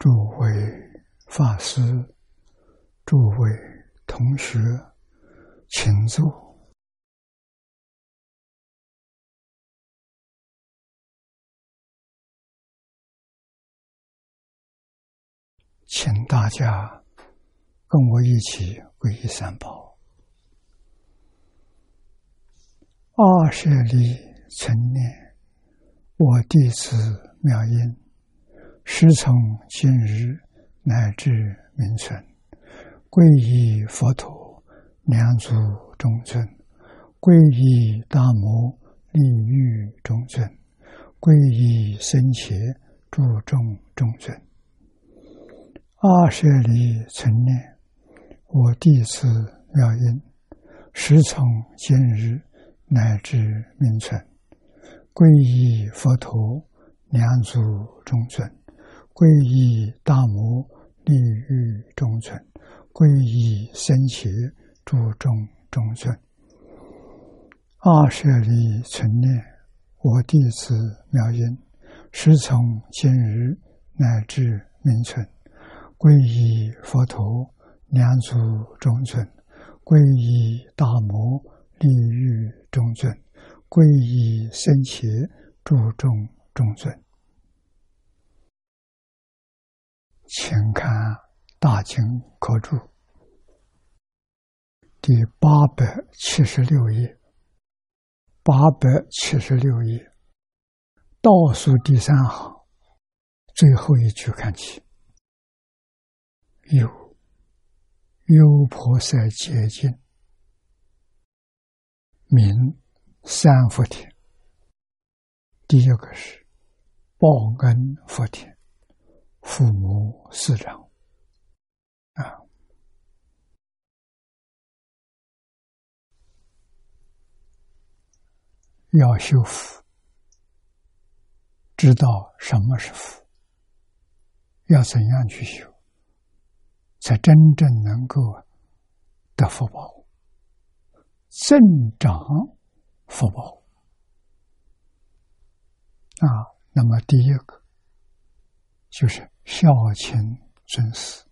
诸位法师、诸位同学，请坐。请大家跟我一起皈依三宝。二舍利成念，我弟子妙音，师从今日乃至明存，皈依佛陀，两足中尊；皈依大摩利欲中尊；皈依僧伽注众中尊。二舍利成念，我弟子妙音，时从今日乃至明存，皈依佛陀，两足中尊；皈依大摩利欲中尊；皈依僧伽诸众中尊。二舍利存念，我弟子妙音，时从今日乃至明存。皈依佛陀，两足中尊；皈依大摩利欲中尊；皈依僧伽诸众中尊。请看《大经科注》第八百七十六页，八百七十六页。倒数第三行。最后一句看起。有。优婆塞结经，名三福田。第一个是报恩福田，父母师长啊，要修福，知道什么是福，要怎样去修。才真正能够得福报，增长福报啊！那么第一个就是孝亲尊师，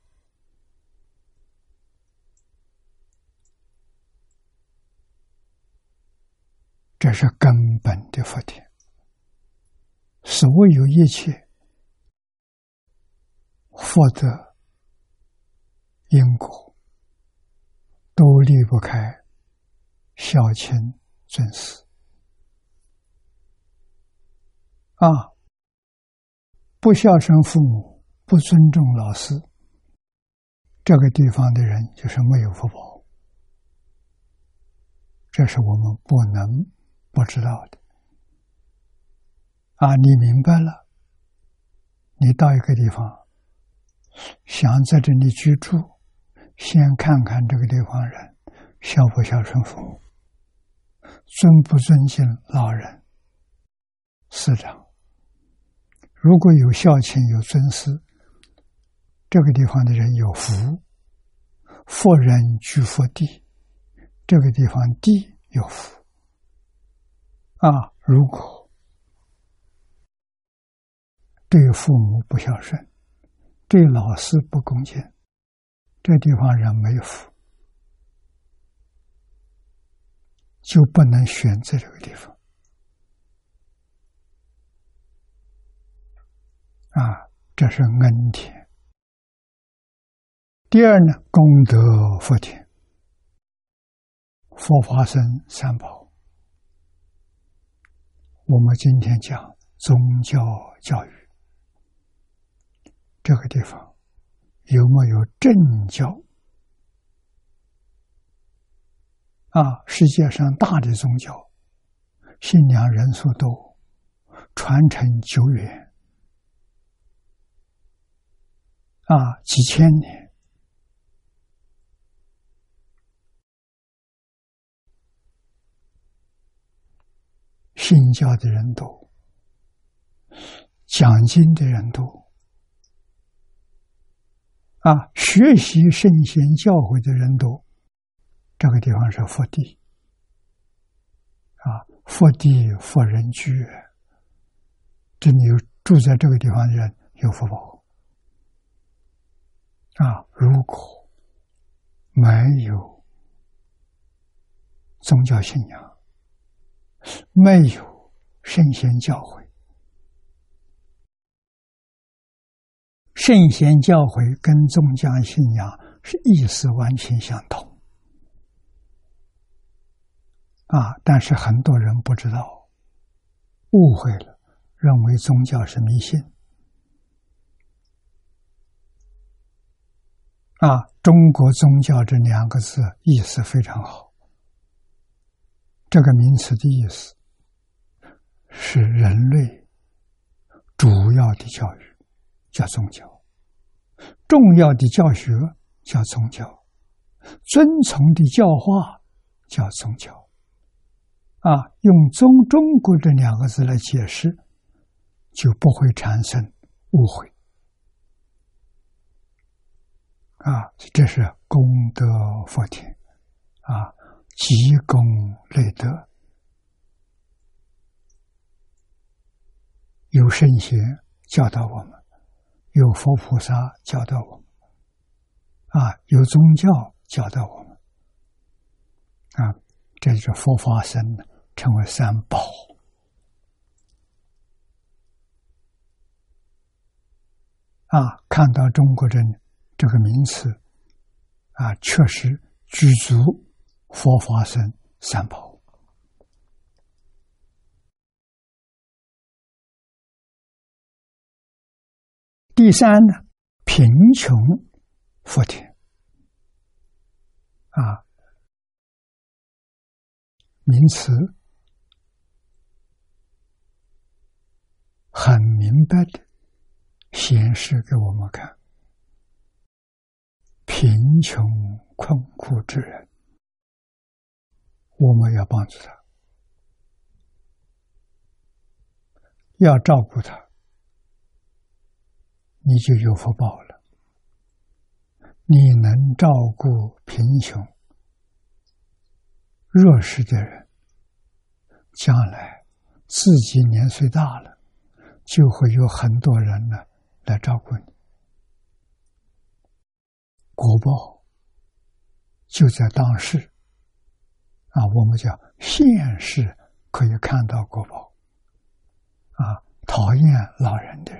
这是根本的福田。所有一切福德。因果都离不开孝亲尊师啊！不孝顺父母，不尊重老师，这个地方的人就是没有福报。这是我们不能不知道的啊！你明白了，你到一个地方，想在这里居住。先看看这个地方人孝不孝顺父母，尊不尊敬老人、师长。如果有孝亲、有尊师，这个地方的人有福，富人居福地，这个地方地有福。啊，如果对父母不孝顺，对老师不恭敬。这地方人没有福，就不能选择这个地方啊！这是恩田。第二呢，功德福田，佛法僧三宝。我们今天讲宗教教育，这个地方。有没有正教？啊，世界上大的宗教，信仰人数多，传承久远，啊，几千年，信教的人多，讲经的人多。啊，学习圣贤教诲的人多，这个地方是福地。啊，福地福人居，这里有住在这个地方的人有福报。啊，如果没有宗教信仰，没有圣贤教诲，圣贤教诲跟宗教信仰是意思完全相同啊！但是很多人不知道，误会了，认为宗教是迷信。啊，中国宗教这两个字意思非常好。这个名词的意思是人类主要的教育叫宗教，重要的教学叫宗教，遵从的教化叫宗教。啊，用“中中国”这两个字来解释，就不会产生误会。啊，这是功德福田，啊，积功累德，有圣贤教导我们，有佛菩萨教导我们，啊，有宗教教导我们，啊，这就是佛法僧称为三宝，啊，看到中国人。这个名词啊，确实具足佛法僧三宝。第三呢，贫穷福田啊，名词很明白的显示给我们看。贫穷困苦之人，我们要帮助他，要照顾他，你就有福报了。你能照顾贫穷、弱势的人，将来自己年岁大了，就会有很多人呢来照顾你。果报就在当时啊，我们叫现世可以看到果报啊。讨厌老人的，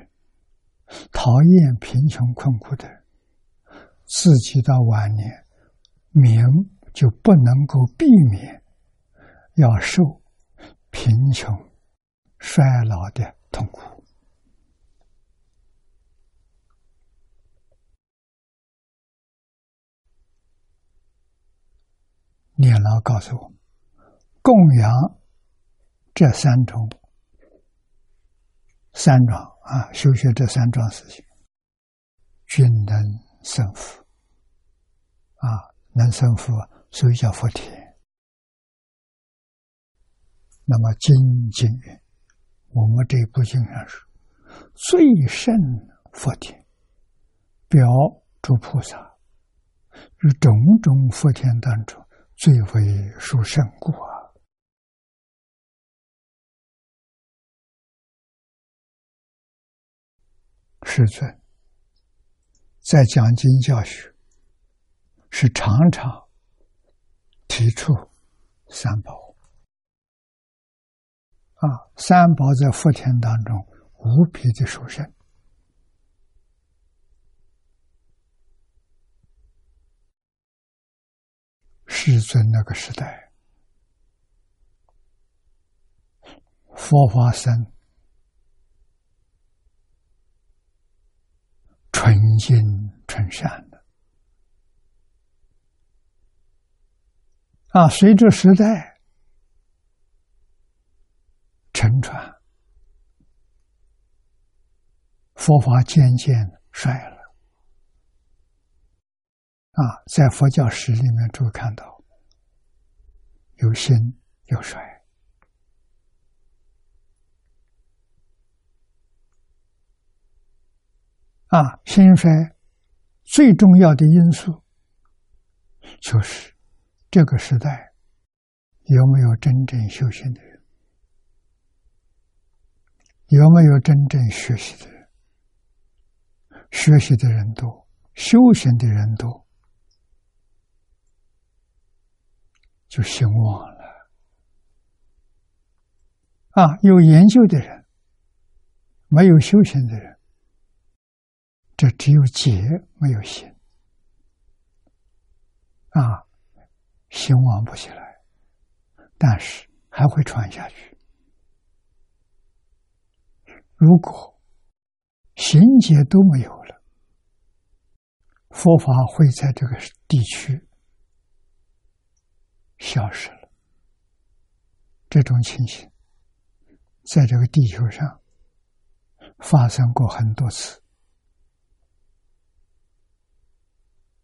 讨厌贫穷困苦的人，自己到晚年免就不能够避免要受贫穷衰老的痛苦。念老告诉我们，供养这三种三桩啊，修学这三桩事情，均能生福啊，能生福，所以叫福田。那么精进，我们这部经上说，最胜福田，表诸菩萨于种种福田当中。最为殊胜故啊！师尊在讲经教学，是常常提出三宝啊，三宝在福田当中无比的殊胜。世尊那个时代，佛法僧纯净纯善的啊，随着时代沉船，佛法渐渐衰了。啊，在佛教史里面就看到有兴有衰。啊，兴衰最重要的因素就是这个时代有没有真正修行的人，有没有真正学习的人。学习的人多。修行的人多，就兴旺了。啊，有研究的人，没有修行的人，这只有结没有行，啊，兴旺不起来，但是还会传下去。如果行结都没有了，佛法会在这个地区消失了。这种情形。在这个地球上发生过很多次，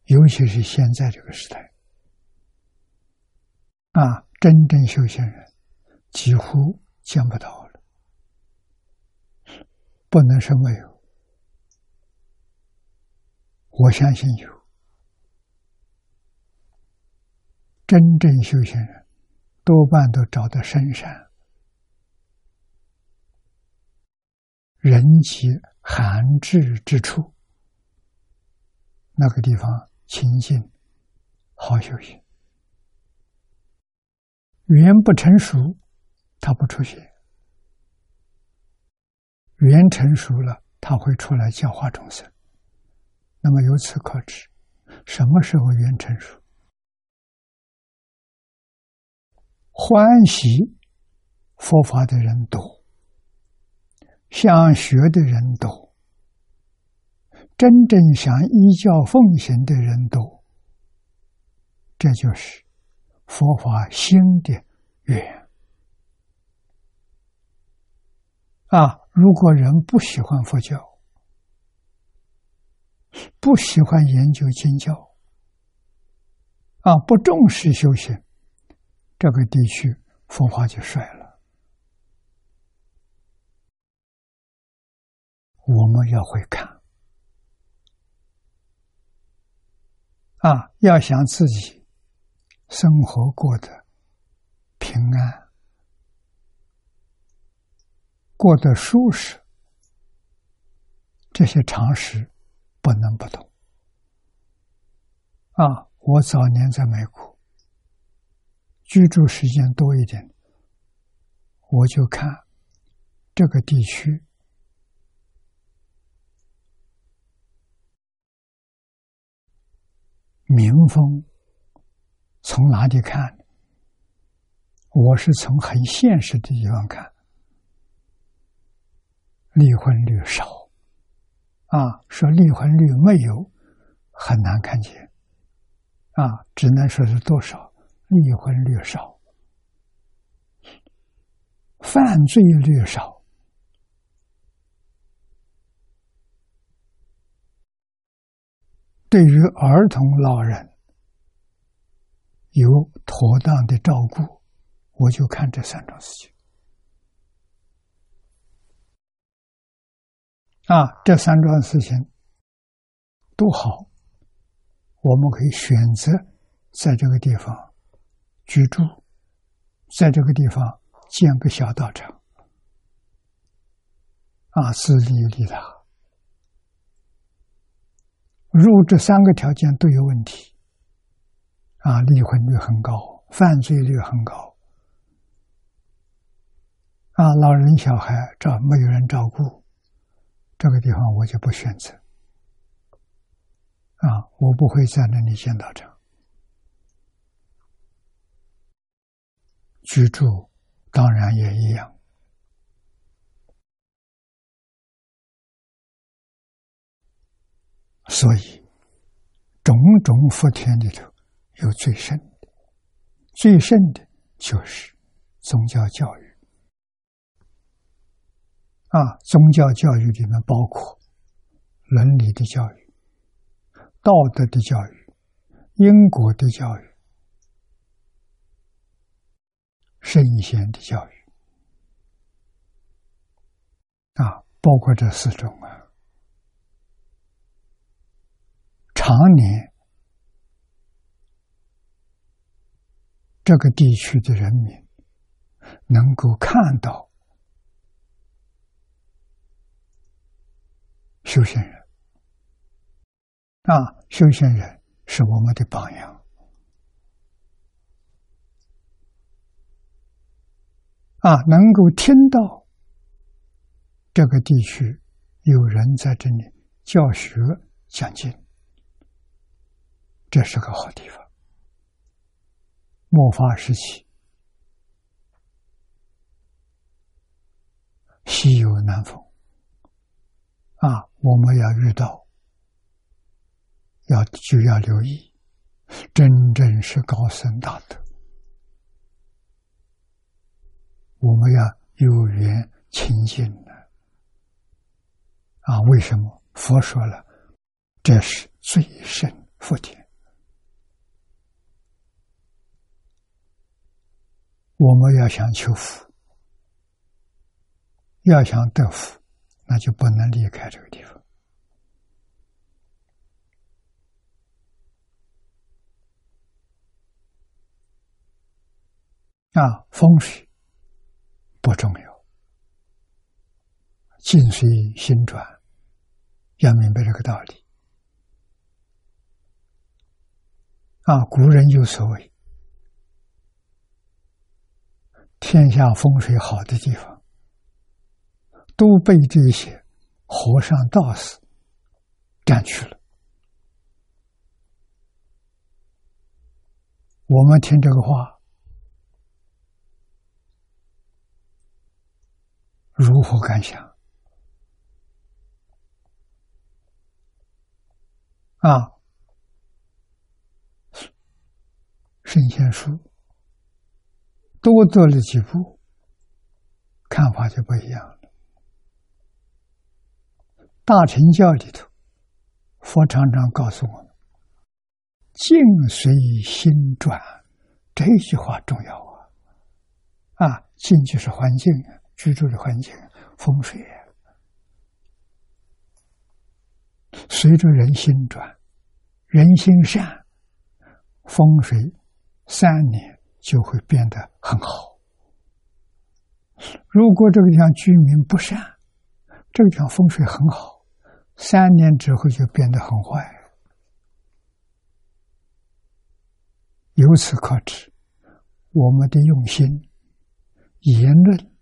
尤其是现在这个时代，啊，真正修行人几乎见不到了，不能说没有，我相信有真正修行人，多半都找到深山。人迹罕至之处，那个地方清净，好修行。缘不成熟，他不出现；缘成熟了，他会出来教化众生。那么由此可知，什么时候缘成熟？欢喜佛法的人多。想学的人多，真正想依教奉行的人多，这就是佛法心的缘啊！如果人不喜欢佛教，不喜欢研究经教，啊，不重视修行，这个地区佛法就衰了。我们要会看啊，要想自己生活过得平安、过得舒适，这些常识不能不懂啊！我早年在美国居住时间多一点，我就看这个地区。民风从哪里看？我是从很现实的地方看，离婚率少啊，说离婚率没有，很难看见啊，只能说是多少离婚率少，犯罪率少。对于儿童、老人有妥当的照顾，我就看这三桩事情。啊，这三桩事情都好，我们可以选择在这个地方居住，在这个地方建个小道场，啊，自利利他。如果这三个条件都有问题，啊，离婚率很高，犯罪率很高，啊，老人小孩照没有人照顾，这个地方我就不选择，啊，我不会在那里建道场居住，当然也一样。所以，种种福田里头有最深的，最深的就是宗教教育。啊，宗教教育里面包括伦理的教育、道德的教育、因果的教育、圣贤的教育。啊，包括这四种啊。常年，这个地区的人民能够看到修行人啊，修行人是我们的榜样。啊，能够听到这个地区有人在这里教学讲经，这是个好地方。末法时期，稀有难逢。啊，我们要遇到，要就要留意，真正是高僧大德。我们要有缘亲近的啊！为什么佛说了，这是最深福田？我们要想求福，要想得福，那就不能离开这个地方啊！风水。不重要，境随心转，要明白这个道理。啊，古人有所谓：天下风水好的地方，都被这些和尚道士占去了。我们听这个话。如何感想？啊，圣贤书多做了几步，看法就不一样了。大乘教里头，佛常常告诉我们：“境随心转”，这句话重要啊！啊，境就是环境啊。居住的环境、风水，随着人心转，人心善，风水三年就会变得很好。如果这个地方居民不善，这个地方风水很好，三年之后就变得很坏。由此可知，我们的用心、言论。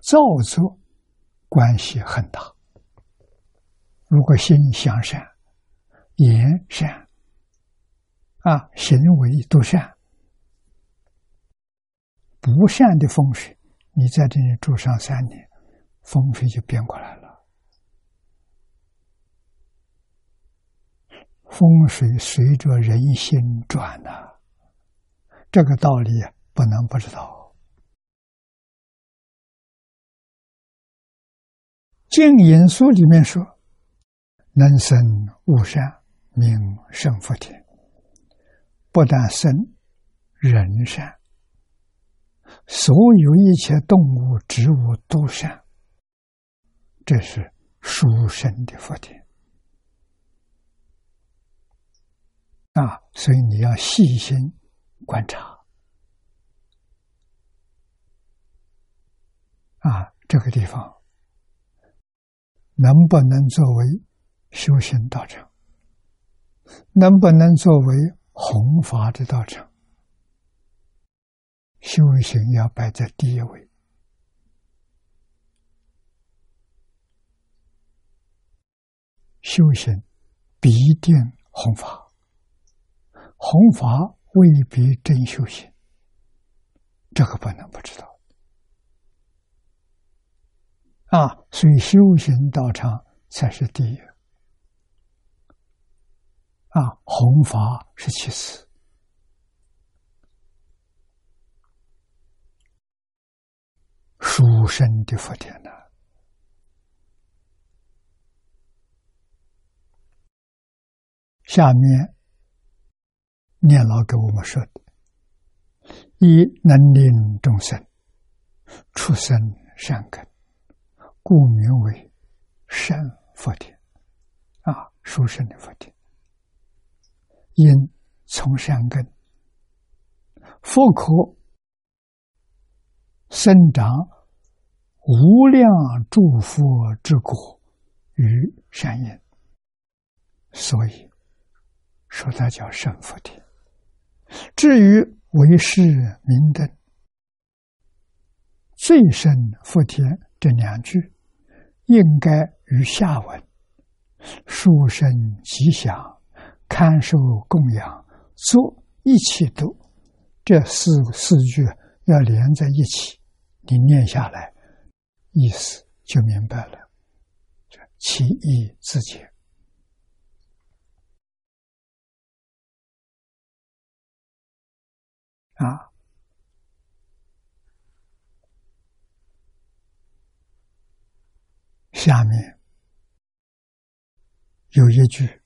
造作关系很大。如果心向善，言善，啊，行为都善，不善的风水，你在这里住上三年，风水就变过来了。风水随着人心转呐，这个道理不能不知道。《净言书》里面说：“能生无善，名圣福田。不但生人善，所有一切动物、植物都善。这是殊胜的福田啊！所以你要细心观察啊，这个地方。”能不能作为修行道场？能不能作为弘法的道场？修行要摆在第一位。修行必定弘法，弘法未必真修行，这个不能不知道。啊，所以修行道场才是第一，啊，弘法是其次，殊胜的福田呢。下面念老给我们说的：一能令众生出生善根。故名为善福田，啊，殊胜的福田。因从善根，佛可生长无量诸佛之果与善因，所以说它叫圣福田。至于为是明灯，最胜福田这两句，应该与下文书生吉祥、看受供养做一起读。这四四句要连在一起，你念下来，意思就明白了。其义自解啊！下面有一句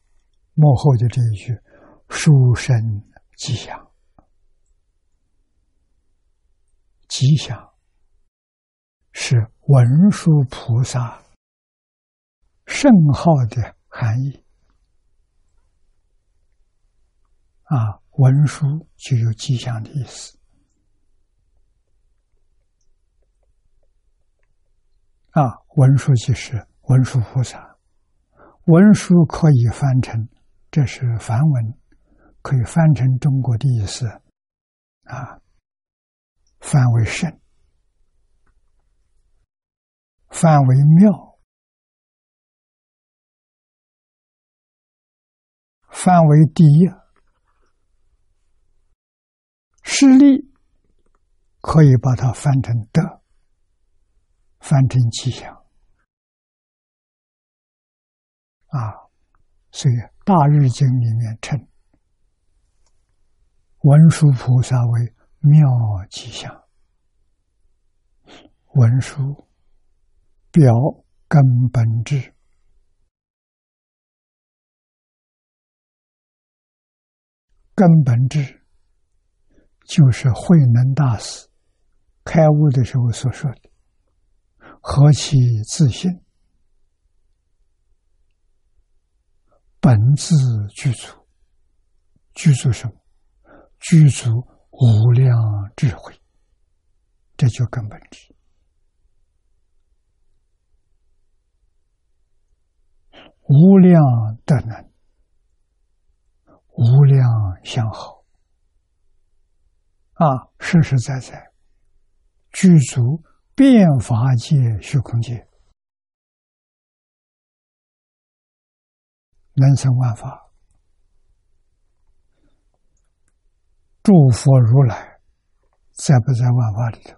幕后的这一句“书生吉祥”，吉祥是文殊菩萨。圣号的含义啊，文殊就有吉祥的意思啊。文殊就是文殊菩萨，文殊可以翻成，这是梵文，可以翻成中国的意思啊，翻为圣，翻为妙。范为第一，势力可以把它翻成德，翻成吉祥啊。所以《大日经》里面称文殊菩萨为妙吉祥，文殊表根本智。根本智就是慧能大师开悟的时候所说的“何其自信，本自具足，具足什么？具足无量智慧，这就根本智，无量德能。”无量相好。啊，实实在在具足变法界、虚空界，能生万法。诸佛如来在不在万法里头？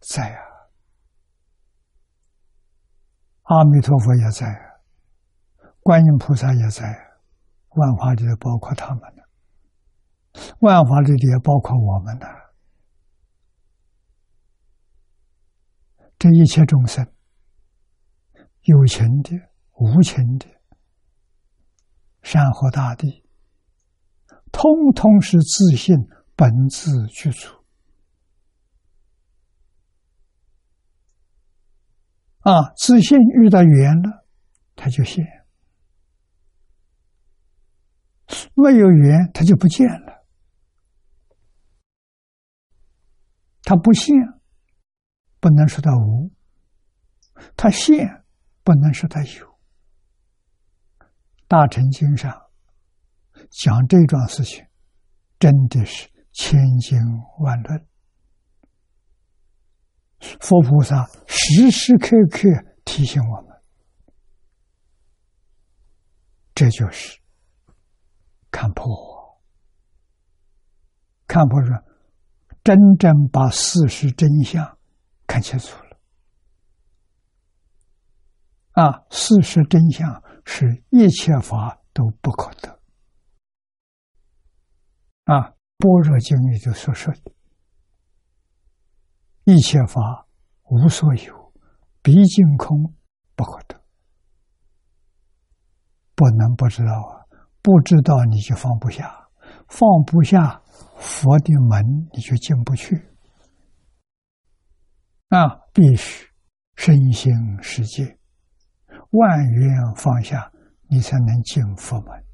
在啊，阿弥陀佛也在，观音菩萨也在。万法里头包括他们的，万法里也包括我们的。这一切众生，有情的、无情的，山河大地，通通是自信本自具足啊！自信遇到缘了，他就现。没有缘，它就不见了。它不现，不能说它无；它现，不能说它有。大乘经上讲这桩事情，真的是千经万论。佛菩萨时时刻刻提醒我们，这就是。看破，看破是真正把事实真相看清楚了。啊，事实真相是一切法都不可得。啊，《般若经》里就所说的，一切法无所有，毕竟空，不可得，不能不知道啊。不知道你就放不下，放不下佛的门你就进不去。啊，必须身心世界万缘放下，你才能进佛门。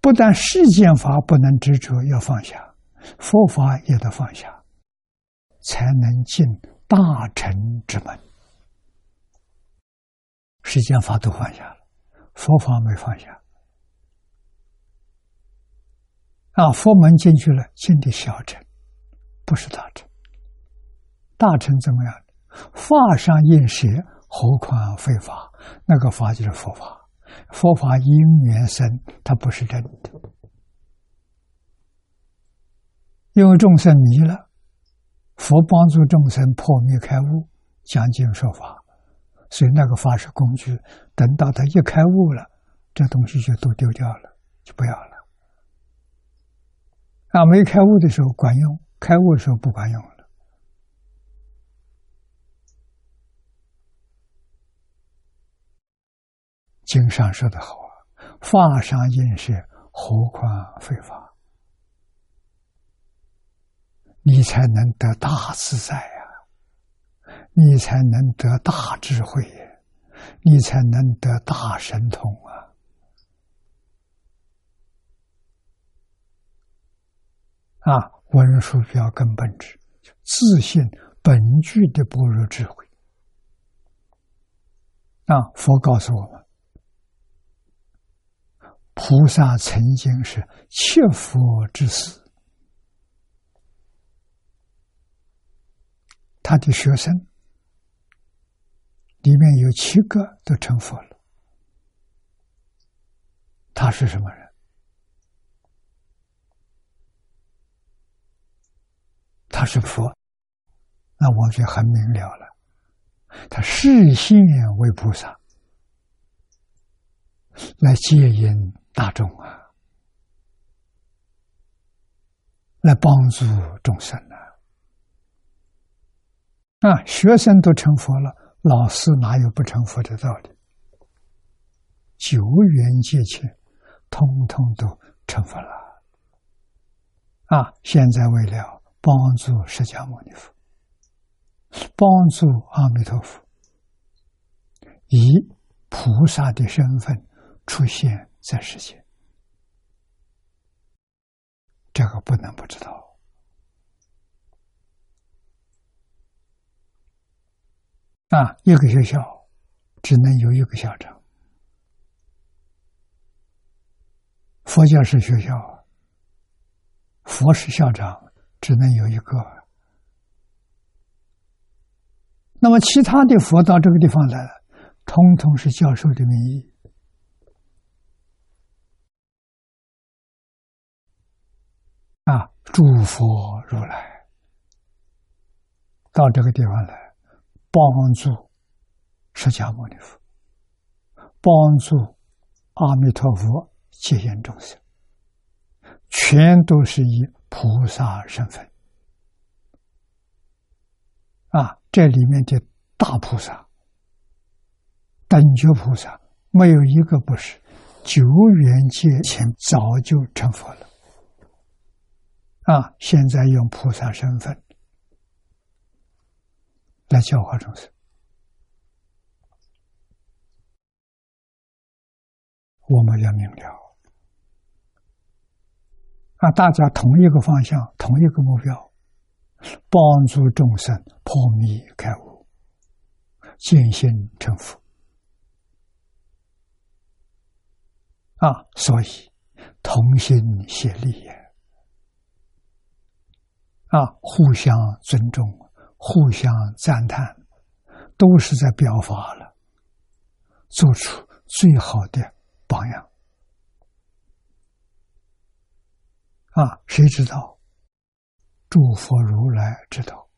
不但世间法不能执着，要放下，佛法也得放下，才能进大乘之门。世间法都放下了。佛法没放下。啊，佛门进去了，进的小乘，不是大乘。大乘怎么样？法上应舍，何况非法？那个法就是佛法。佛法因缘生，它不是真的。因为众生迷了，佛帮助众生破灭开悟，讲经说法，所以那个法是工具。等到他一开悟了，这东西就都丢掉了，就不要了。啊，没开悟的时候管用，开悟的时候不管用了。经上说的好啊，“法上应是何况非法？”你才能得大自在呀，你才能得大智慧，你才能得大神通啊！啊，文殊标根本智，自信本具的般若智慧。啊，佛告诉我们。菩萨曾经是切佛之师，他的学生里面有七个都成佛了。他是什么人？他是佛，那我就很明了了。他视现为菩萨，来接引。大众啊，来帮助众生啊！啊，学生都成佛了，老师哪有不成佛的道理？九缘界前，通通都成佛了。啊，现在为了帮助释迦牟尼佛，帮助阿弥陀佛，以菩萨的身份出现。在世界，这个不能不知道啊！一个学校只能有一个校长，佛教是学校，佛是校长，只能有一个。那么其他的佛到这个地方来了，通通是教授的名义。啊！诸佛如来到这个地方来，帮助释迦牟尼佛，帮助阿弥陀佛接引众生，全都是以菩萨身份。啊，这里面的大菩萨、等觉菩萨，没有一个不是九元界前早就成佛了。啊！现在用菩萨身份来教化众生，我们要明了啊！大家同一个方向，同一个目标，帮助众生破迷开悟，见性成佛啊！所以同心协力也。啊，互相尊重，互相赞叹，都是在表法了，做出最好的榜样。啊，谁知道？诸佛如来知道，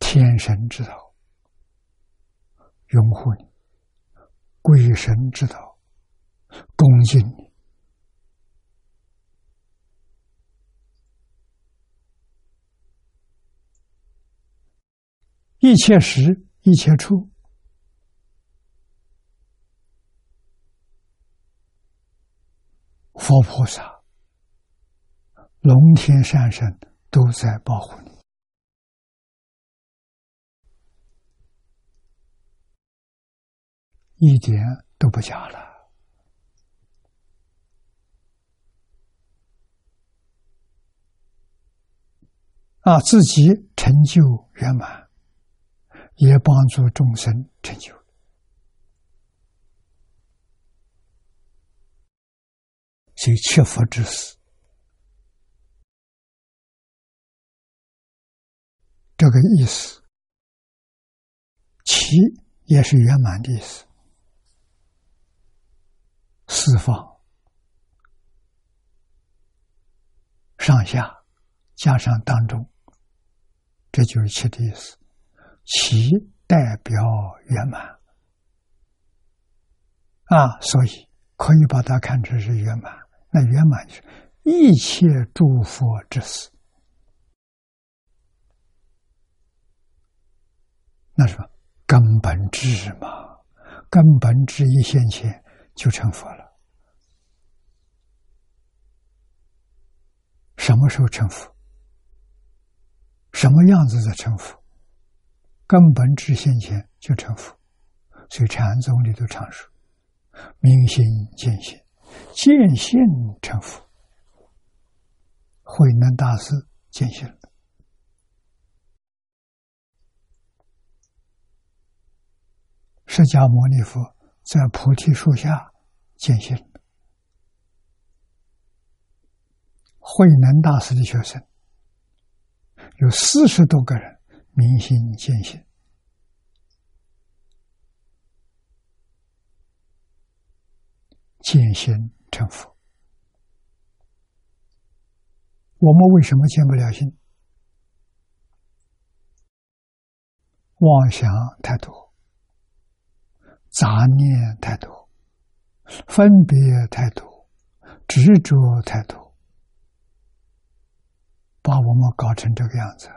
天神知道，拥护你，鬼神知道，恭敬你。一切时，一切处，佛菩萨、龙天善神都在保护你，一点都不假了。啊，自己成就圆满。也帮助众生成就，就切佛之死，这个意思，其也是圆满的意思，四方。上下。加上当中，这就是七的意思，其代表圆满。啊，所以可以把它看成是圆满。那圆满是一切诸佛之死，那是根本智嘛？根本智一现前就成佛了。什么时候成佛？什么样子的成佛？根本智现前就成佛。所以禅宗里头常说：“明心见性。”见性成佛，慧能大师见性了。释迦牟尼佛在菩提树下见性了。慧能大师的学生有四十多个人明心见性。见性成佛，我们为什么见不了心？妄想太多，杂念太多，分别太多，执着太多，把我们搞成这个样子，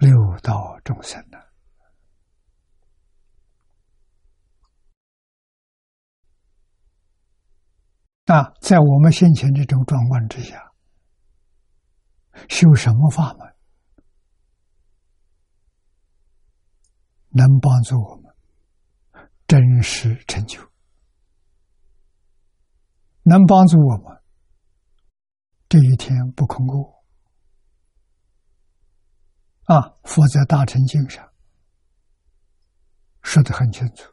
六道众生呢？啊，在我们先前这种状况之下，修什么法门能帮助我们真实成就？能帮助我们这一天不空过？啊，佛在《大乘经》上说的很清楚：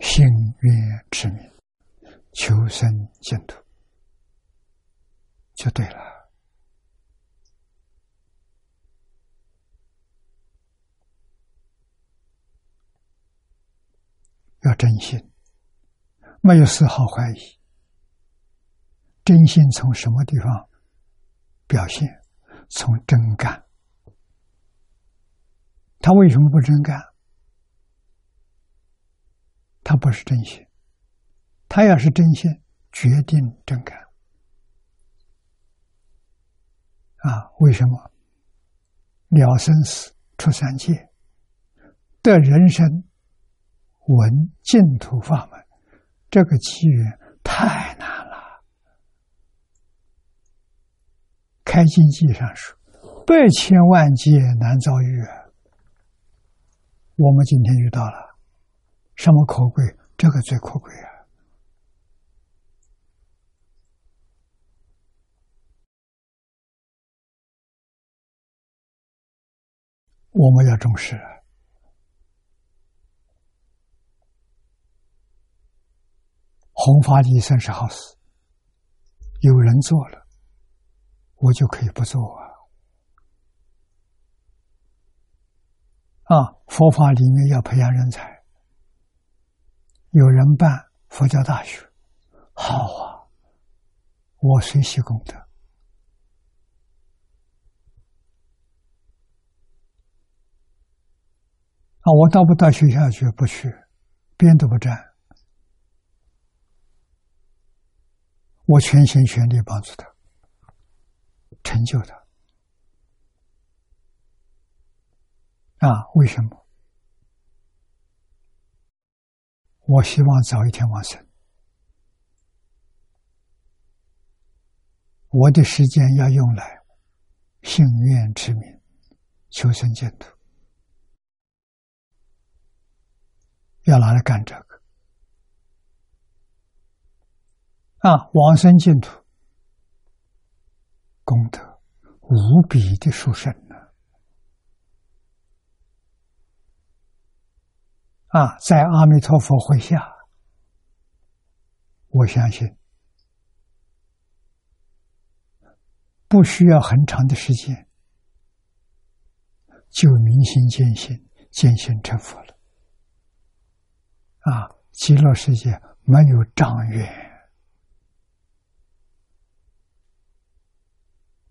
心愿之名。求生净土，就对了。要真心，没有丝毫怀疑。真心从什么地方表现？从真干。他为什么不真干？他不是真心。他要是真心，决定真干啊！为什么了生死、出三界的人生闻净土法门，这个机缘太难了。开经记上说：“百千万劫难遭遇。”我们今天遇到了，什么可贵？这个最可贵啊！我们要重视。弘法利生是好事，有人做了，我就可以不做啊！啊，佛法里面要培养人才，有人办佛教大学，好啊，我随喜功德。啊，我到不到学校去？不去，边都不沾。我全心全力帮助他，成就他。啊，为什么？我希望早一天往生。我的时间要用来信愿持名，求生净土。要拿来干这个啊！往生净土，功德无比的殊胜呢！啊，在阿弥陀佛会下，我相信不需要很长的时间，就明心见性，见性成佛了。啊，极乐世界没有障缘。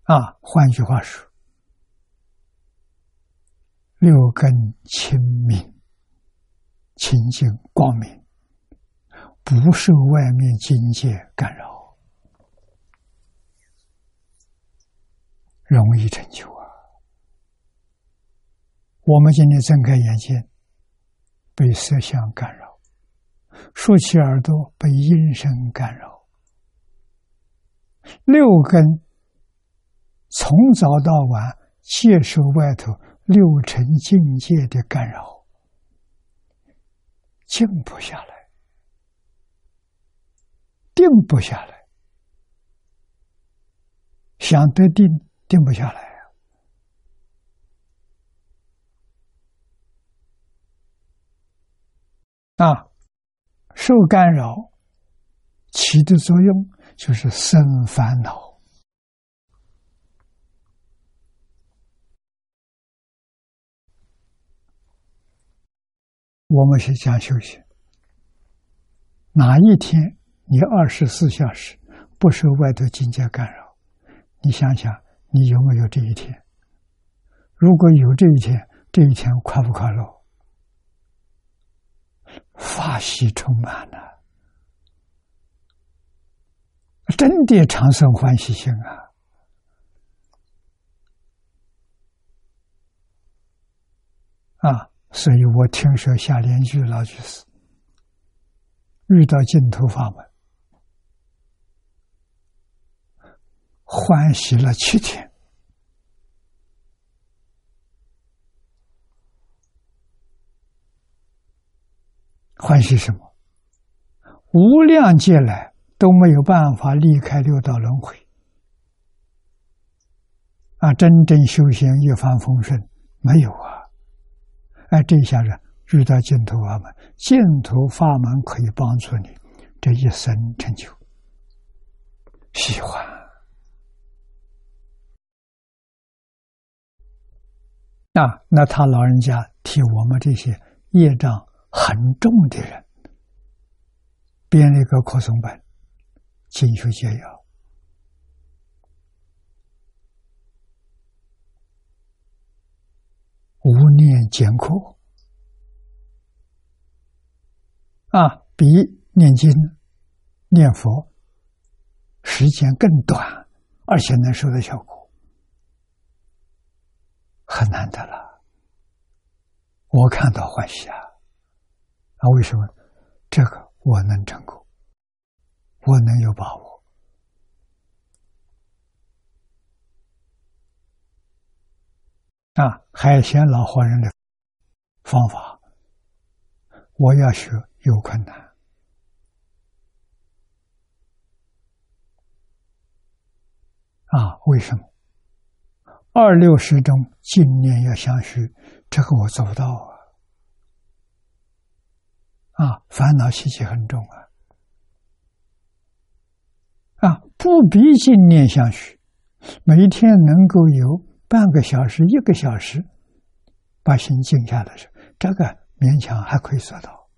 啊，换句话说，六根清明、清净光明，不受外面境界干扰，容易成就啊！我们今天睁开眼睛，被色相干扰；竖起耳朵，被音声干扰，六根。从早到晚接受外头六尘境界的干扰，静不下来，定不下来，想得定，定不下来啊！受干扰起的作用就是生烦恼。我们是讲修行，哪一天你二十四小时不受外头境界干扰？你想想，你有没有这一天？如果有这一天，这一天快不快乐？法喜充满了，真的长生欢喜心啊！啊！所以我听说夏莲居老居士遇到净土法门，欢喜了七天。欢喜什么？无量劫来都没有办法离开六道轮回啊！真正修行一帆风顺，没有啊！哎，这下子遇到净土法门，净土法门可以帮助你这一生成就。喜欢啊，那他老人家替我们这些业障很重的人编了一个扩充本《经学解药》，无念简苦啊，比念经、念佛时间更短，而且能收到效果，很难得了。我看到欢喜啊！啊，为什么？这个我能成功，我能有把握。啊，海鲜老活人的方法，我要学有困难。啊，为什么？二六十中今年要相续，这个我做不到啊！烦恼习气很重啊！啊，不必今念相续，每天能够有。半个小时、一个小时，把心静下来时，这个勉强还可以做到。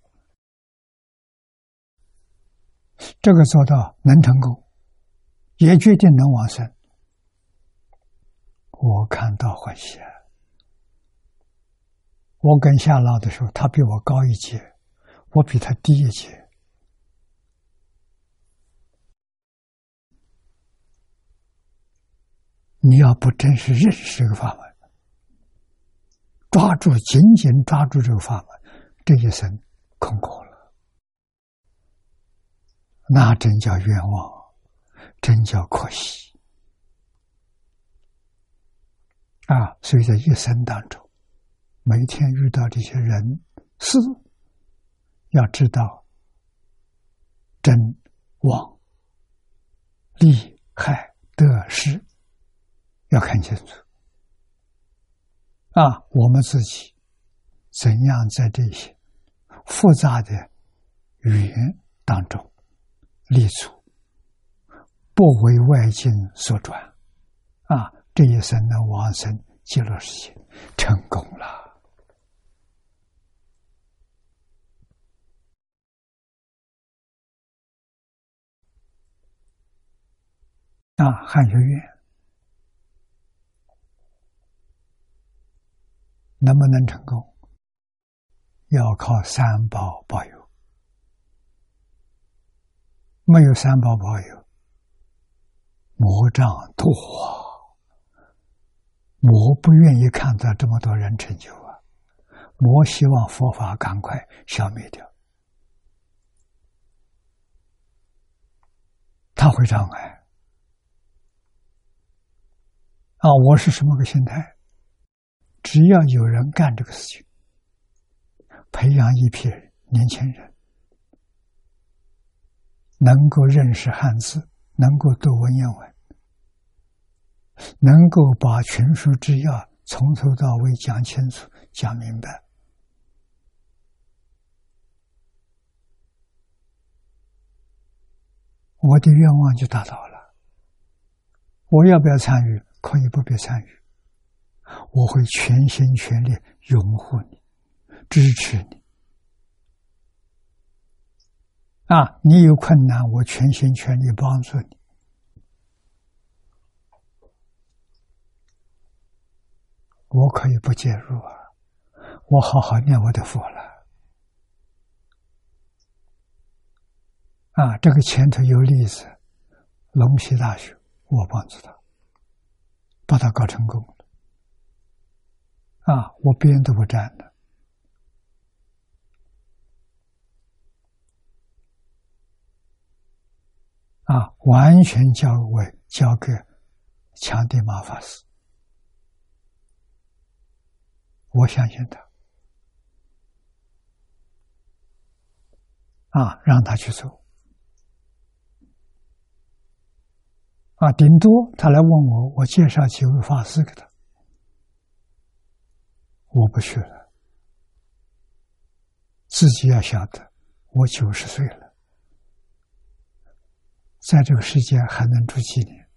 这个做到能成功，也决定能往生。我看到欢喜。我跟夏老的时候，他比我高一级，我比他低一级。你要不真是认识这个法门，抓住紧紧抓住这个法门，这一生空过了，那真叫冤枉，真叫可惜啊！所以在一生当中，每天遇到这些人事，要知道真妄利害得失。要看清楚啊！我们自己怎样在这些复杂的语言当中立足，不为外境所转，啊，这一生能往生极乐世界，成功了。啊，汉学院能不能成功？要靠三宝保佑。没有三宝保佑，魔障多啊！魔不愿意看到这么多人成就啊，魔希望佛法赶快消灭掉，他会障碍啊！我是什么个心态？只要有人干这个事情，培养一批年轻人。能够认识汉字，能够读文言文，能够把群书之要从头到尾讲清楚、讲明白，我的愿望就达到了。我要不要参与？可以不必参与，我会全心全力拥护你，支持你。啊，你有困难，我全心全力帮助你。我可以不介入啊，我好好念我的佛了。啊，这个前头有例子，龙溪大学，我帮助他，把他搞成功了。啊，我边都不沾的。啊，完全交给交给强地马法师，我相信他。啊，让他去做。啊，顶多他来问我，我介绍几位法师给他，我不去了。自己要晓得，我九十岁了。在这个世界还能住几年？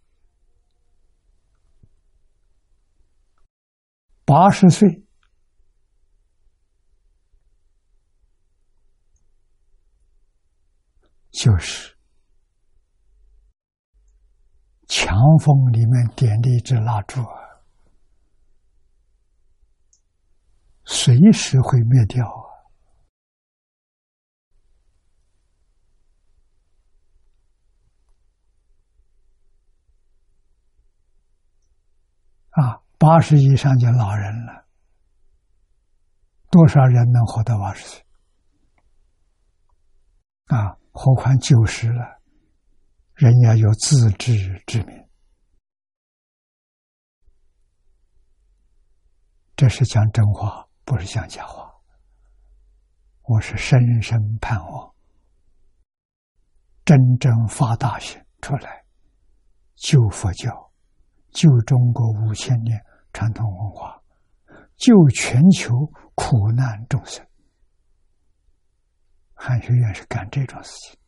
八十岁就是强风里面点的一支蜡烛啊，随时会灭掉啊。啊，八十以上就老人了，多少人能活到八十岁？啊，何况九十了，人要有自知之明。这是讲真话，不是讲假话。我是深深盼望，真正发大心出来救佛教。救中国五千年传统文化，救全球苦难众生，汉学院是干这种事情。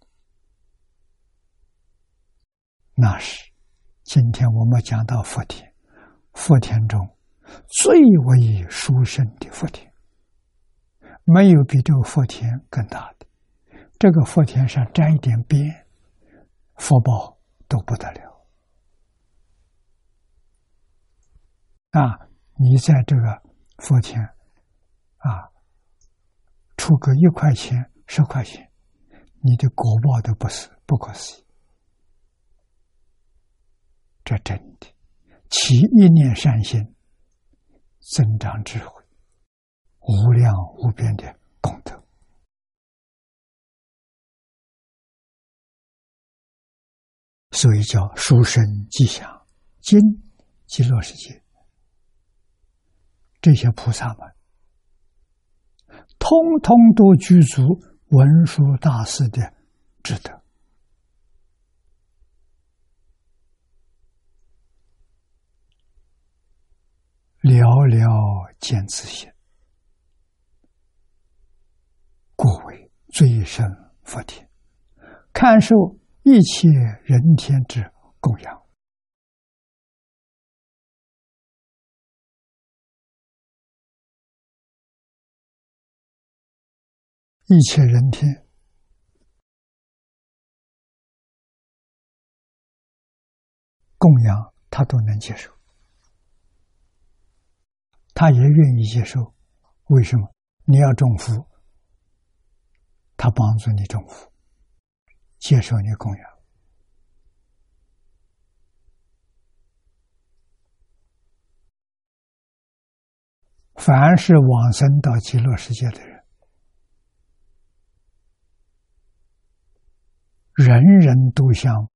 那是今天我们讲到福田，福田中最为殊胜的福田，没有比这个福田更大的。这个福田上沾一点边，福报都不得了。啊，你在这个佛前，啊，出个一块钱、十块钱，你的果报都不是不可思议。这真的，起一念善心，增长智慧，无量无边的功德，所以叫书生吉祥，今极乐世界。这些菩萨们，通通都具足文殊大师的智德，寥寥见此心，故为最胜佛田。看受一切人天之供养，一切人天。供养，他都能接受，他也愿意接受。为什么？你要种福，他帮助你种福，接受你供养。凡是往生到极乐世界的人，人人都像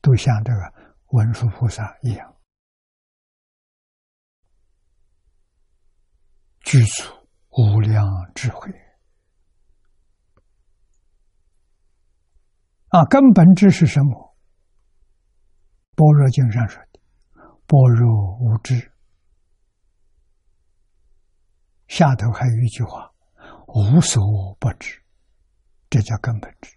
都像这个文殊菩萨一样，具足无量智慧。啊，根本智是什么？般若经上说的：“般若无知。”下头还有一句话：“无所不知”，这叫根本智。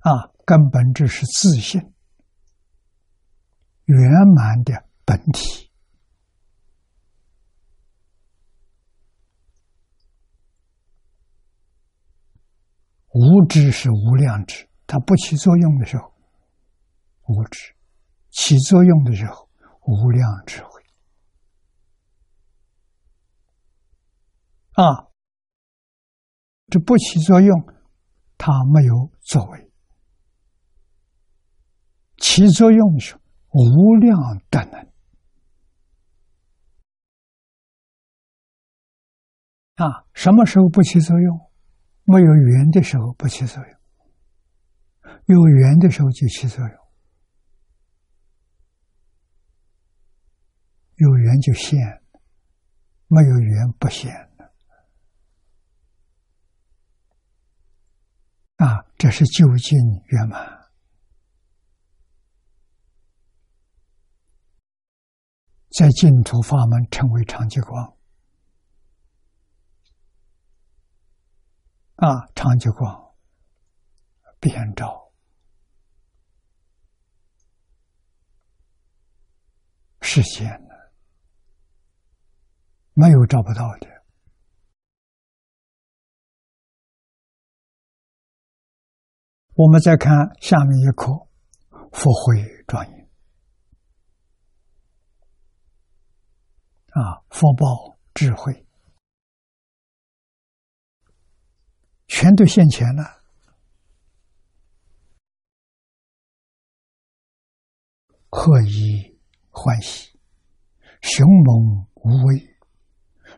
啊，根本智是自信圆满的本体。无知是无量智，它不起作用的时候，无知；起作用的时候，无量智慧。啊，这不起作用，它没有作为；起作用是无量德能。啊，什么时候不起作用？没有缘的时候不起作用，有缘的时候就起作用，有缘就现，没有缘不现。啊，这是究竟圆满，在净土法门称为长吉光。啊，长久光遍照实现的，没有找不到的。我们再看下面一颗佛慧庄严啊，佛报智慧全都现前了，何以欢喜？雄猛无畏，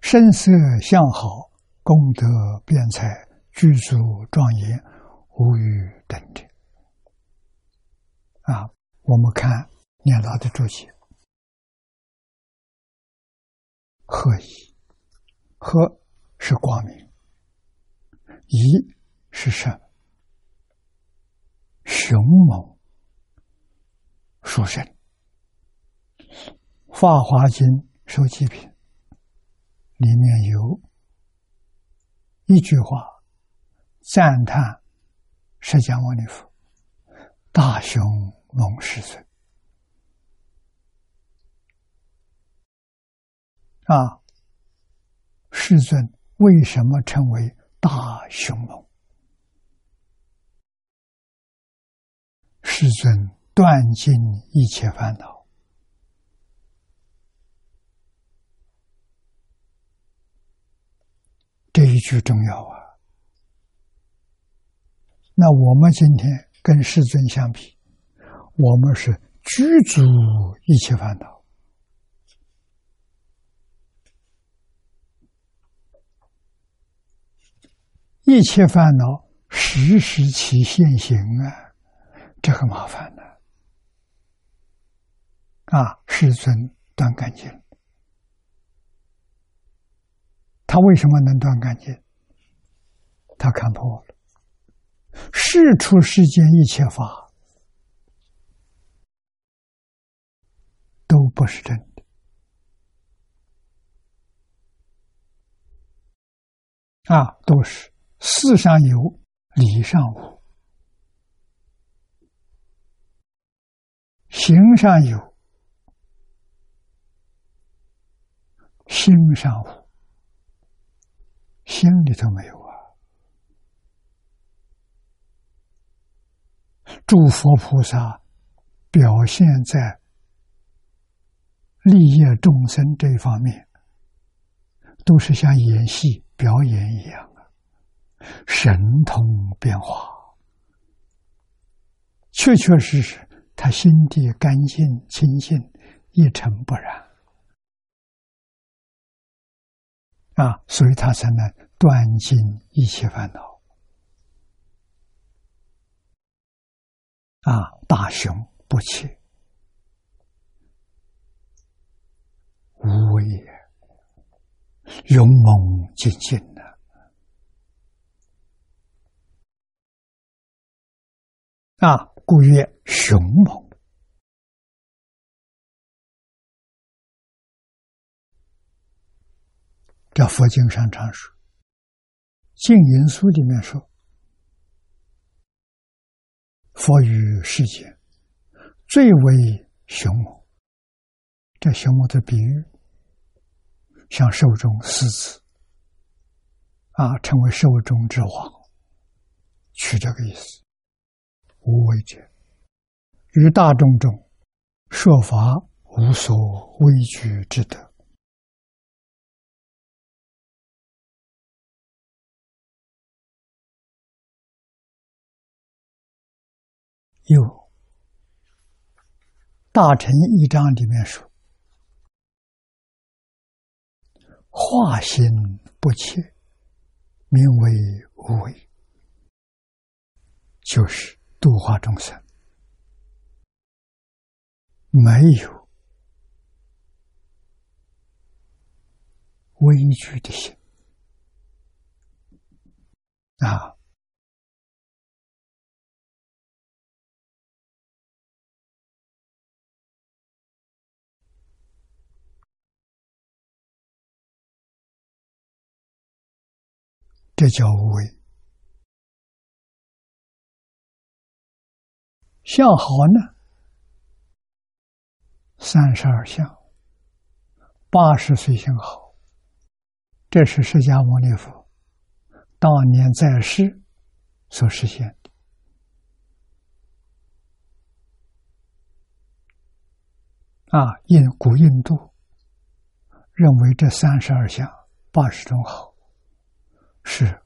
声色相好，功德辩才，具足庄严。无语等的啊！我们看念老的注解，何以？何是光明，一是什么？凶猛殊胜。《法华经》收集品里面有一句话赞叹。释迦牟尼佛，大雄猛世尊啊！世尊为什么称为大雄猛？世尊断尽一切烦恼，这一句重要啊！那我们今天跟世尊相比，我们是具足一切烦恼，一切烦恼时时起现行啊，这很麻烦的啊！世尊断干净，他为什么能断干净？他看破了。世出世间一切法都不是真的啊，都是世上有理上无，行上有，心上无，心里头没有啊。诸佛菩萨表现在利益众生这一方面，都是像演戏表演一样。神通变化，确确实实，他心地干净清净，一尘不染。啊，所以他才能断尽一切烦恼。啊，大雄不怯，无畏，勇猛精进。啊，故曰雄猛。这佛经上常说，《净云书》里面说，佛于世间最为雄猛。这雄猛的比喻，像兽中狮子，啊，成为兽中之王，取这个意思。无为者，于大众中设法无所畏惧之德。又《大臣一章》里面说：“化心不切，名为无为。”就是。度化众生，没有畏惧的心啊！这叫无为。相好呢？三十二相，八十岁相好。这是释迦牟尼佛当年在世所实现的。啊，印古印度认为这三十二相、八十种好是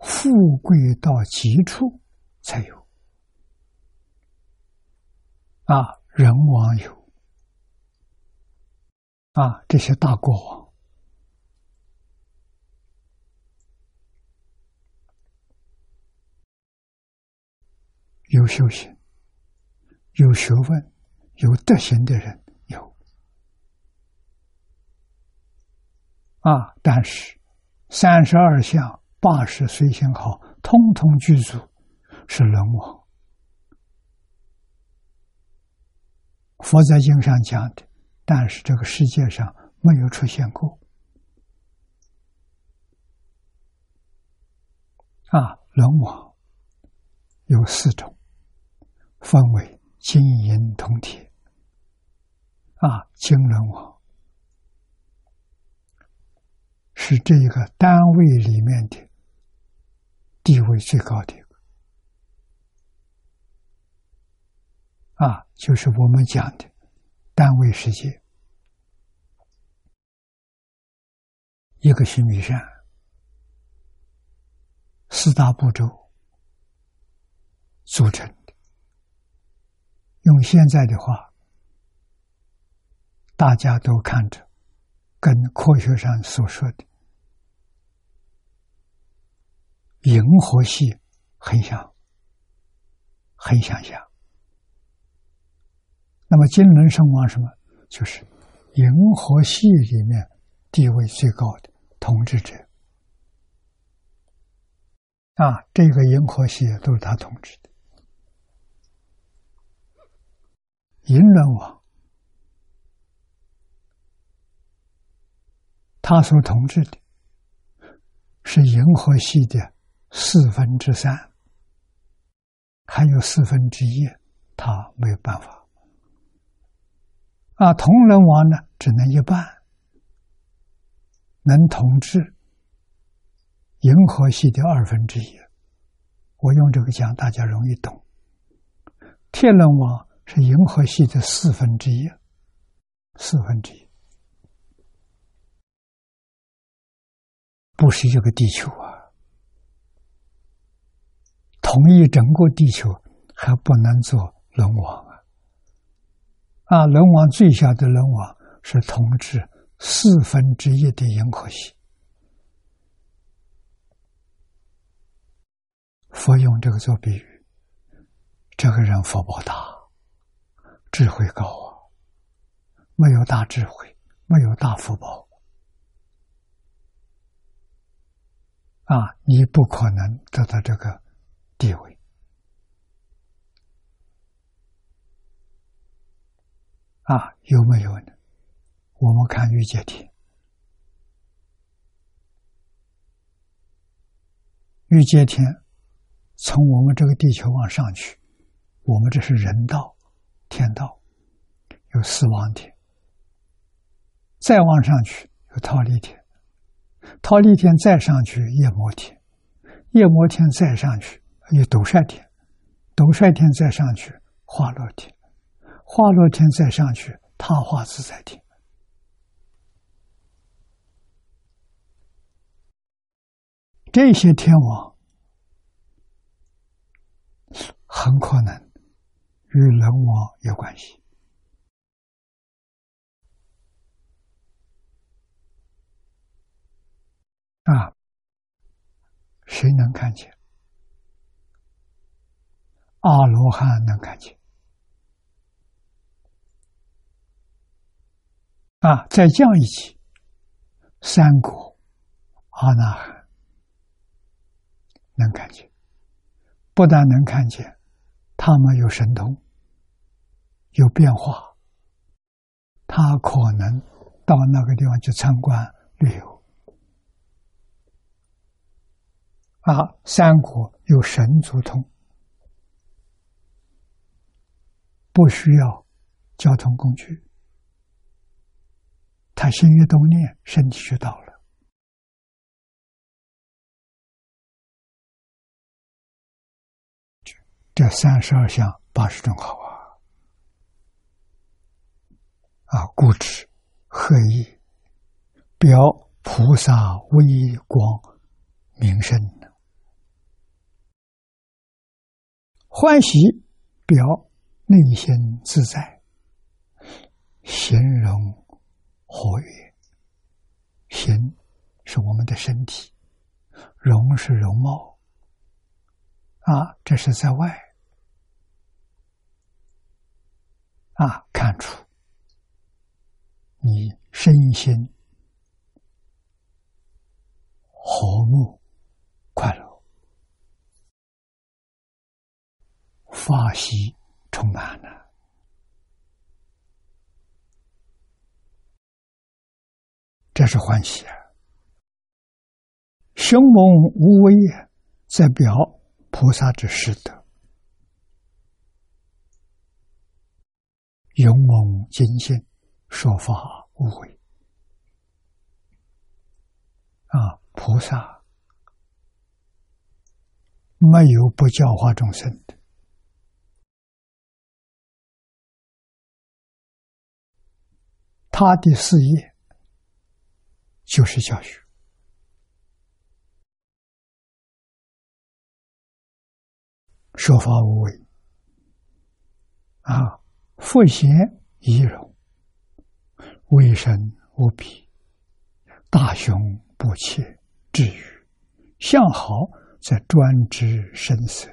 富贵到极处才有。啊，人王有啊，这些大国王有修行、有学问、有德行的人有啊，但是三十二相、八十随行好，通通具足，是人王。佛在经上讲的，但是这个世界上没有出现过。啊，轮王有四种，分为金银铜铁。啊，金轮王是这个单位里面的地位最高的。啊，就是我们讲的单位世界，一个须弥山，四大步骤组成的。用现在的话，大家都看着，跟科学上所说的银河系很像，很相像。那么金轮圣王什么？就是银河系里面地位最高的统治者啊！这个银河系都是他统治的。银轮王他所统治的是银河系的四分之三，还有四分之一，他没有办法。啊，同人王呢，只能一半，能统治银河系的二分之一。我用这个讲，大家容易懂。天人王是银河系的四分之一，四分之一，不是这个地球啊。统一整个地球还不能做龙王啊！轮，王最小的人王是统治四分之一的银河系。佛用这个做比喻，这个人福报大，智慧高啊，没有大智慧，没有大福报啊，你不可能得到这个。地位啊，有没有呢？我们看玉界天，玉界天从我们这个地球往上去，我们这是人道、天道，有死亡天；再往上去有忉利天，忉利天再上去夜摩天，夜摩天再上去。有斗率天，斗率天再上去，化落天，化落天再上去，他化自在天。这些天王很可能与人王有关系啊？谁能看见？阿罗汉能看见啊！再降一级，三国阿那含能看见，不但能看见，他们有神通，有变化，他可能到那个地方去参观旅游啊！三国有神足通。不需要交通工具，他心一动念，身体就到了。这三十二相八十种好啊！啊，固执、合意、表菩萨微光明身，欢喜表。内心自在，形容活跃。形是我们的身体，容是容貌。啊，这是在外。啊，看出你身心和睦、快乐、发喜。充满了，这是欢喜啊！凶猛无为，在表菩萨之师德，勇猛精进，说法无为啊！菩萨没有不教化众生的。他的事业就是教育，说法无为啊，复贤仪容，威神无比，大雄不怯，至于相好则专知声色。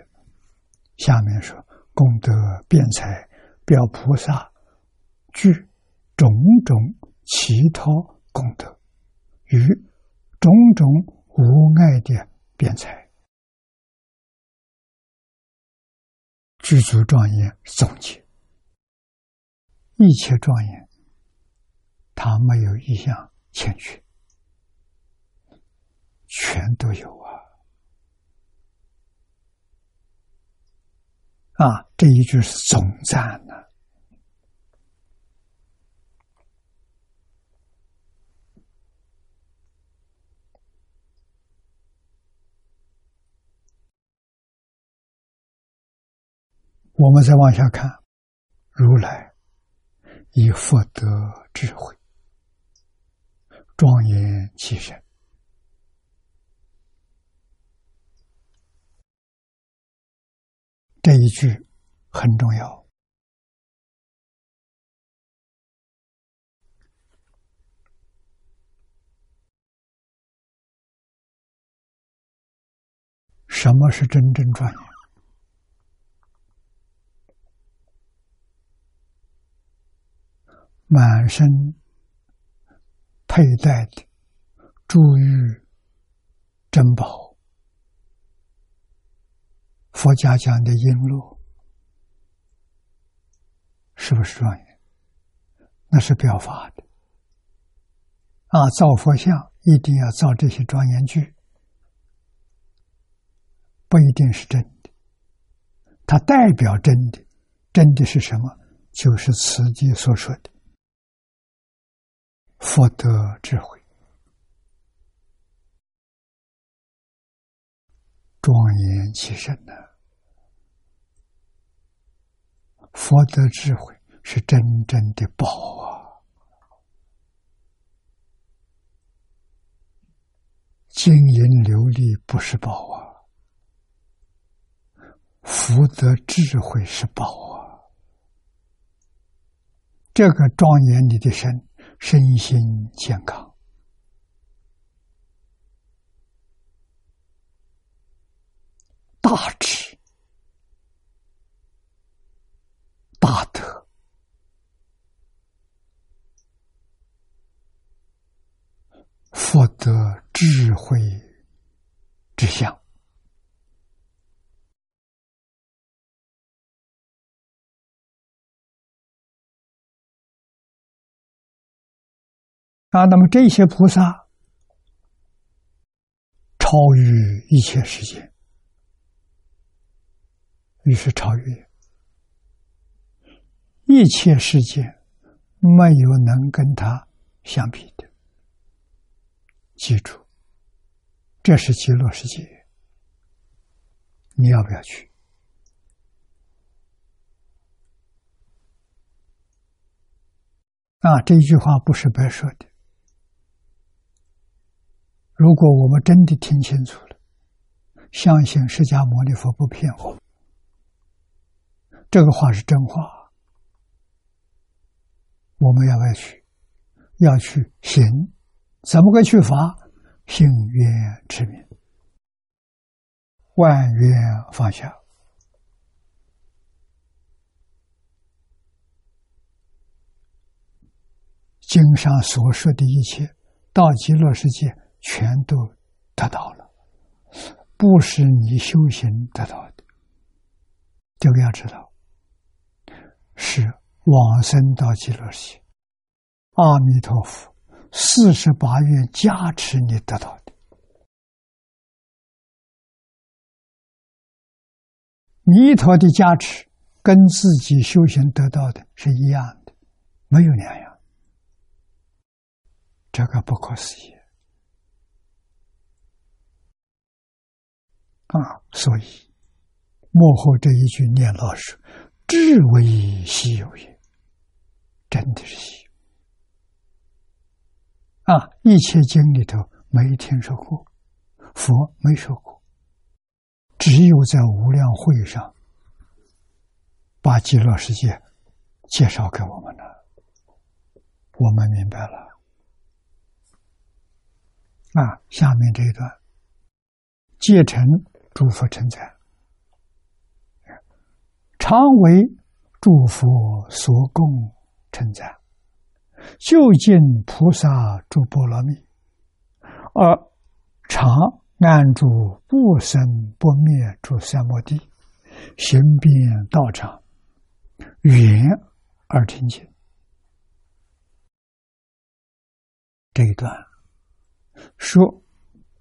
下面说功德辩才，表菩萨具。种种其他功德与种种无碍的辩才，具足庄严总结，一切庄严，他没有一项欠缺，全都有啊！啊，这一句是总赞呢。我们再往下看，如来以福德智慧，庄严其身。这一句很重要。什么是真正庄严？满身佩戴的珠玉珍宝，佛家讲的璎珞，是不是庄严？那是表法的啊！造佛像一定要造这些庄严具，不一定是真的，它代表真的。真的是什么？就是此地所说的。福德智慧，庄严其身呢？福德智慧是真正的宝啊！金银琉璃不是宝啊，福德智慧是宝啊！这个庄严你的身。身心健康，大智大德，获得智慧之相。啊，那么这些菩萨超越一切世界，于是超越一切世界，没有能跟他相比的。记住，这是极乐世界，你要不要去？啊，这句话不是白说的。如果我们真的听清楚了，相信释迦牟尼佛不骗我，这个话是真话，我们要不要去？要去行，怎么个去法？行愿持名，万愿放下。经上所说的一切，到极乐世界。全都得到了，不是你修行得到的。这个要知道，是往生到极乐世，阿弥陀佛四十八愿加持你得到的。弥陀的加持跟自己修行得到的是一样的，没有两样。这个不可思议。啊，所以幕后这一句念老师，至为稀有也，真的是稀有。啊，一切经里头没听说过，佛没说过，只有在无量会上把极乐世界介绍给我们了，我们明白了。啊，下面这一段，戒成。诸佛称赞，常为诸佛所供称赞，就近菩萨诸波罗蜜，而常安住不生不灭诸三摩地，行遍道场，远而听经。这一段说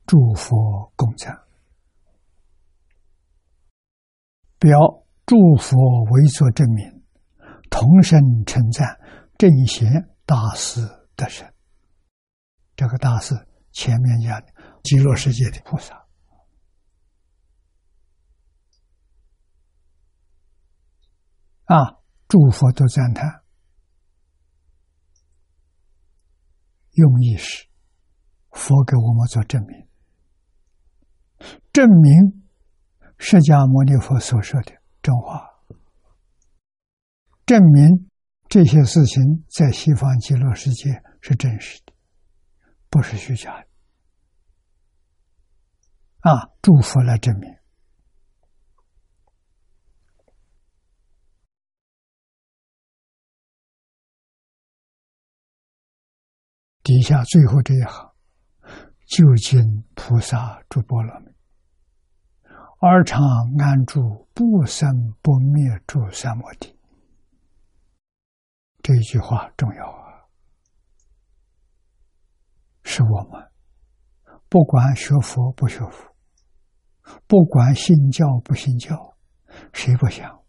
诸佛共赞。表诸佛为作证明，同声称赞正贤大师得胜。这个大师前面讲的极乐世界的菩萨啊，诸佛都赞叹，用意识，佛给我们做证明，证明释迦牟尼佛所说的真话，证明这些事情在西方极乐世界是真实的。不是虚假的啊！祝福来证明。底下最后这一行：究竟菩萨诸波罗蜜，二常安住不生不灭诸三摩地。这一句话重要啊。是我们不管学佛不学佛，不管信教不信教，谁不想？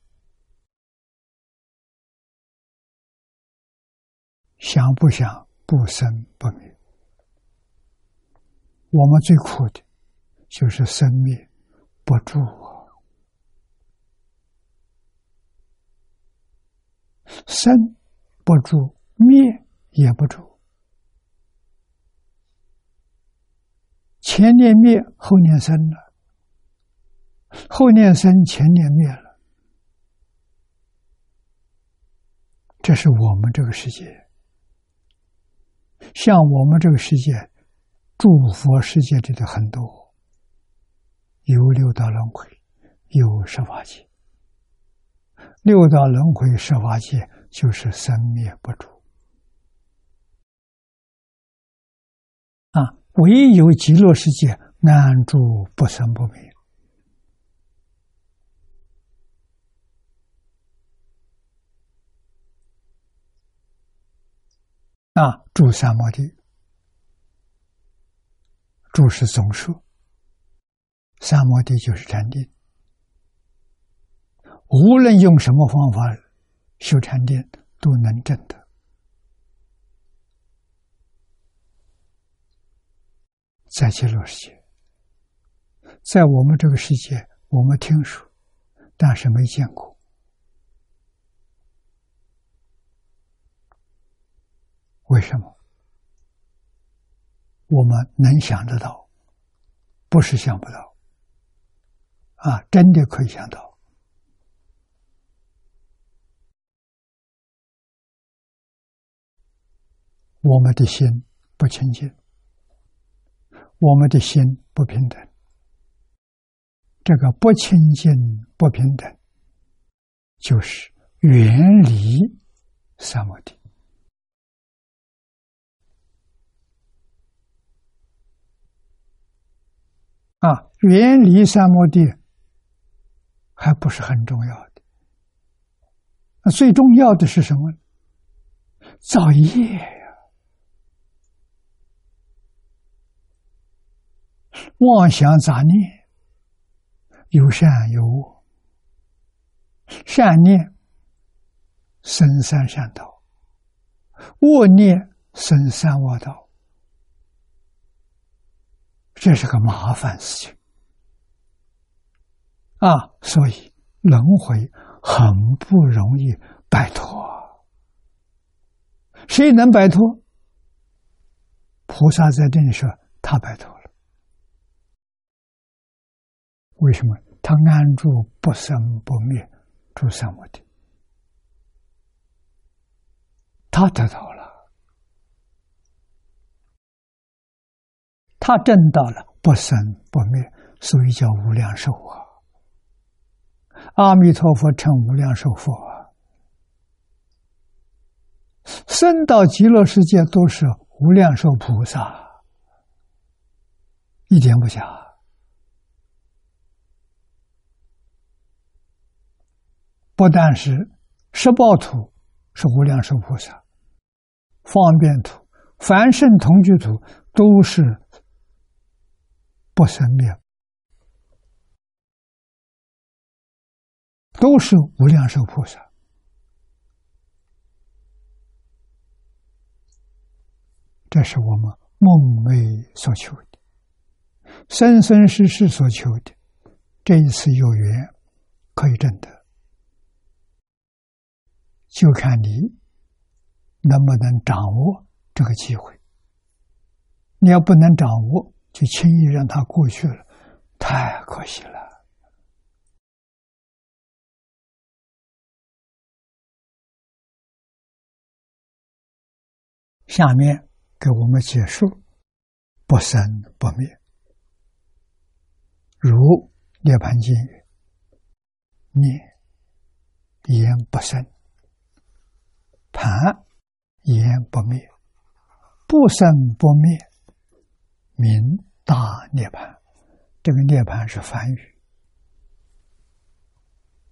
想不想不生不灭？我们最苦的，就是生灭不住啊！生不住，灭也不住。前念灭，后念生了；后念生，前念灭了。这是我们这个世界。像我们这个世界，诸佛世界里的很多，有六道轮回，有十法界。六道轮回、十法界就是生灭不住。唯有极乐世界安住不生不灭啊！住三摩地，住是总数，三摩地就是禅定。无论用什么方法修禅定，都能证得。在极乐世界，在我们这个世界，我们听说，但是没见过。为什么？我们能想得到，不是想不到，啊，真的可以想到。我们的心不清净。我们的心不平等，这个不清净、不平等，就是远离三摩地啊！远离三摩地还不是很重要的，那最重要的是什么？造业呀。妄想杂念，有善有恶。善念生三善道，恶念生三恶道。这是个麻烦事情啊！所以轮回很不容易摆脱。谁能摆脱？菩萨在这里说，他摆脱了。为什么他安住不生不灭，诸三摩地，他得到了，他证到了不生不灭，所以叫无量寿啊！阿弥陀佛称无量寿佛！生到极乐世界都是无量寿菩萨，一点不假。不但是十报土是无量寿菩萨，方便土、凡圣同居土都是不生灭都是无量寿菩萨。这是我们梦寐所求的，生生世世所求的。这一次有缘可以证得，就看你能不能掌握这个机会。你要不能掌握，就轻易让它过去了，太可惜了。下面给我们解述：不生不灭，如《涅盘经》语：“灭言不生，盘言不灭，不生不灭。”名大涅盘，这个涅盘是梵语，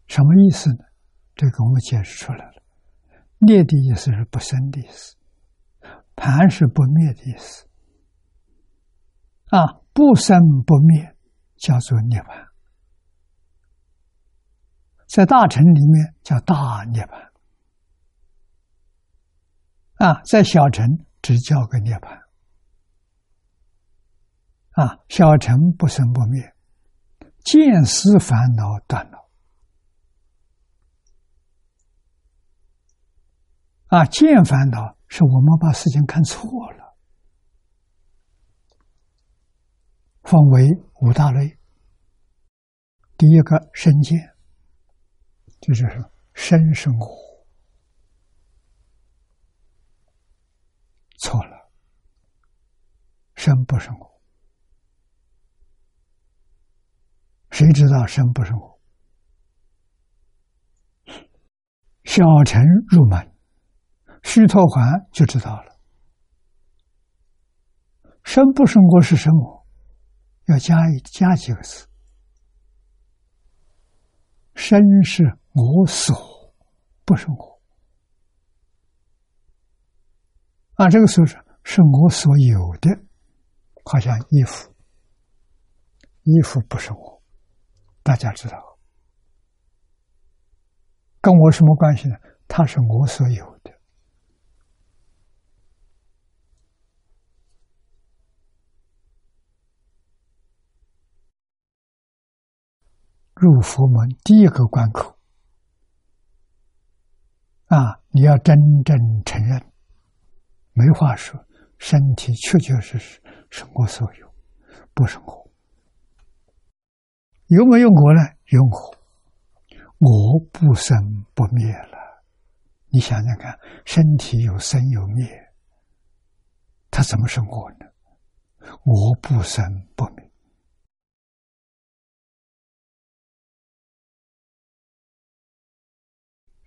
什么意思呢？这个我们解释出来了。涅的意思是不生的意思，盘是不灭的意思。啊，不生不灭叫做涅盘，在大乘里面叫大涅盘，啊，在小乘只叫个涅盘。啊，小乘不生不灭，见思烦恼断了。啊，见烦恼是我们把事情看错了，分为五大类。第一个身见，就是身生活，错了，身不生活。谁知道生不生活？小乘入门，须陀环就知道了。生不生活是什么？要加一加几个字。生是我所不生活，啊，这个所是是我所有的，好像衣服，衣服不是我。大家知道，跟我什么关系呢？它是我所有的。入佛门第一个关口啊，你要真正承认，没话说，身体确确实实是我所有，不是我。有没有我呢？有我，我不生不灭了。你想想看，身体有生有灭，它怎么是我呢？我不生不灭，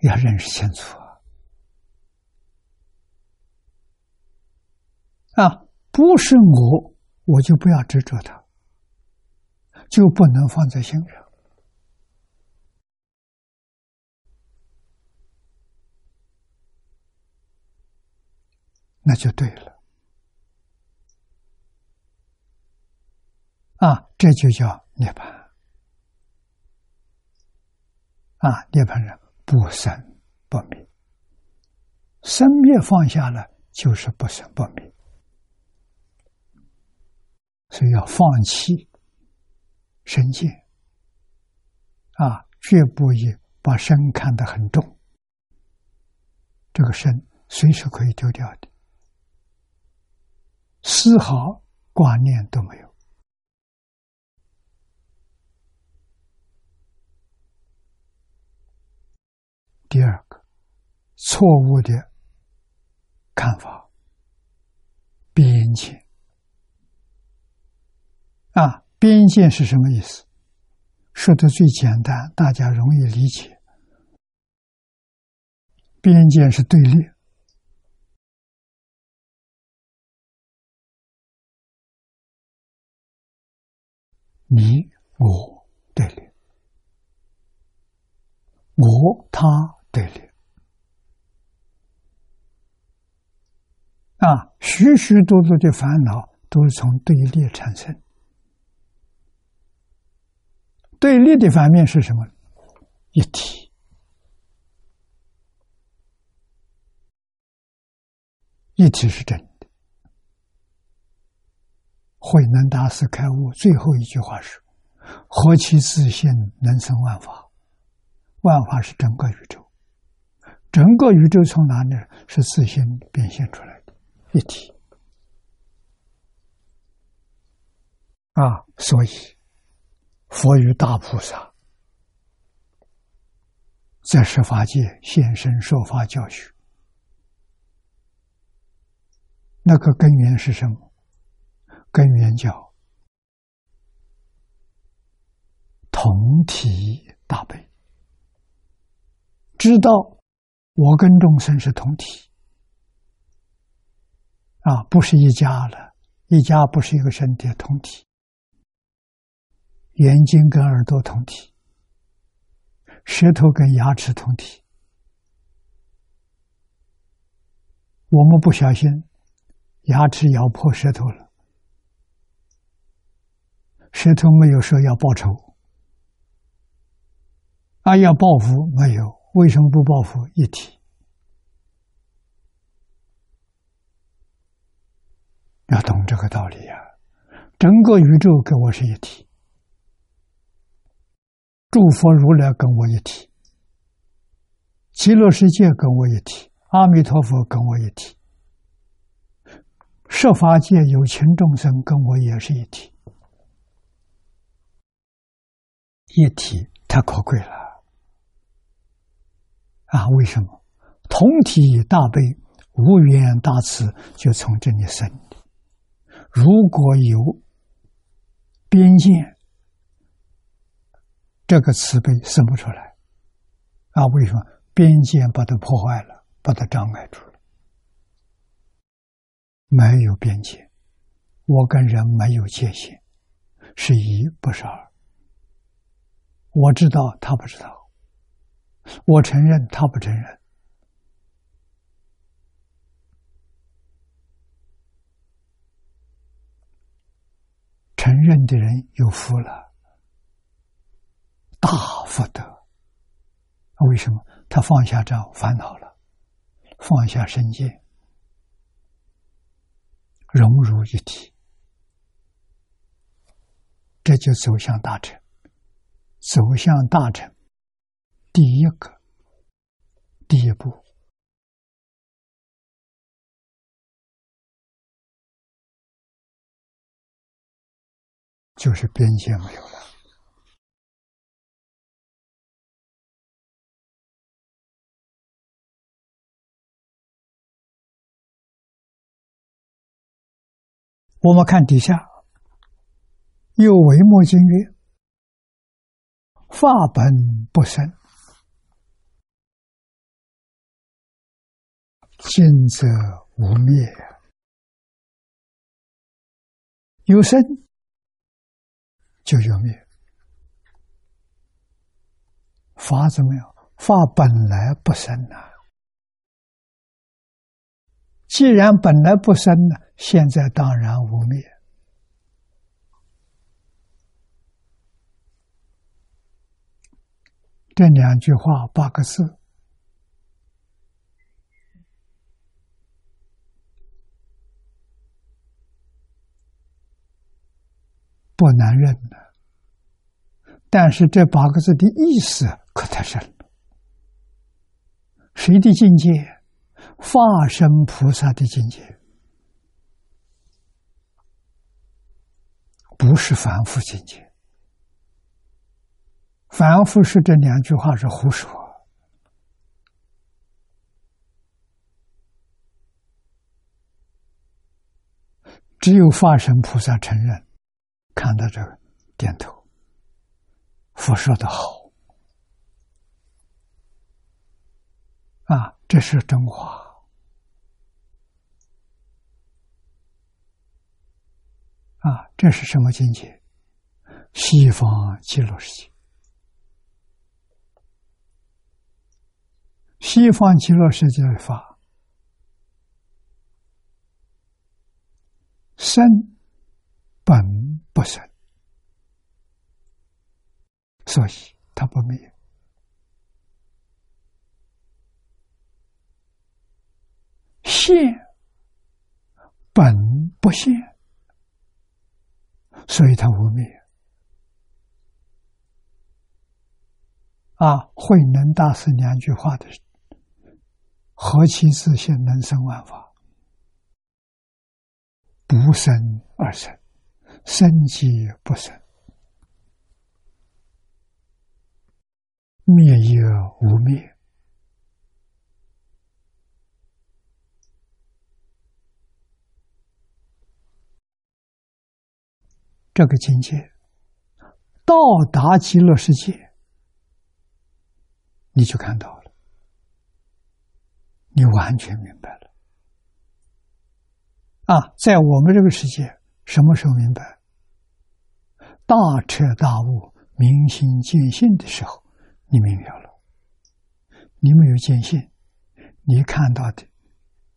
要认识清楚啊！啊，不是我，我就不要执着它。就不能放在心上，那就对了。啊，这就叫涅槃。啊，涅槃人不生不灭，生灭放下了，就是不生不灭，所以要放弃。身见啊，绝不以把身看得很重。这个身随时可以丢掉的，丝毫挂念都没有。第二个错误的看法，边界啊。边界是什么意思？说的最简单，大家容易理解。边界是对立，你我对立，我他对立，啊，许许多多的烦恼都是从对立产生。对立的反面是什么？一体。一体是真的。慧能大师开悟最后一句话是：“何其自信，能生万法。万法是整个宇宙，整个宇宙从哪里？是自信变现出来的一体。”啊，所以佛与大菩萨在十法界现身说法教学。那个根源是什么？根源叫同体大悲，知道我跟众生是同体。啊，不是一家了，一家不是一个身体，同体，眼睛跟耳朵同体，舌头跟牙齿同体，我们不小心。牙齿咬破舌头了，舌头没有说要报仇，啊，要报复没有？为什么不报复？一体，要懂这个道理呀！整个宇宙跟我是一体，诸佛如来跟我一体，极乐世界跟我一体，阿弥陀佛跟我一体。设法界有情众生跟我也是一体，一体太可贵了啊！为什么？同体大悲、无缘大慈就从这里生的。如果有边界，这个慈悲生不出来啊！为什么？边界把它破坏了，把它障碍住了。没有边界，我跟人没有界限，是一不是二。我知道他不知道，我承认他不承认。承认的人有福了，大福德。为什么？他放下这烦恼了，放下身见。融入一体，这就走向大成。走向大成，第一个，第一步就是边界没有了。我们看底下，有为末经曰：“法本不生，静则无灭。有生就有灭。法怎么样？法本来不生呐。”既然本来不生呢，现在当然无灭。这两句话八个字不难认的，但是这八个字的意思可太深了。谁的境界？化身菩萨的境界，不是凡夫境界。凡夫是这两句话是胡说，只有化身菩萨承认，看到这个点头。佛说的好，啊，这是真话。啊，这是什么境界？西方极乐世界。西方极乐世界的法，生本不生，所以他不灭。现本不现，所以他无灭。啊，慧能大师两句话的，何其自信，能生万法，不生而生。生即不生，灭亦无灭。这个境界到达极乐世界，你就看到了，你完全明白了。啊，在我们这个世界，什么时候明白？大彻大悟、明心见性的时候，你明了了。你没有见性，你看到的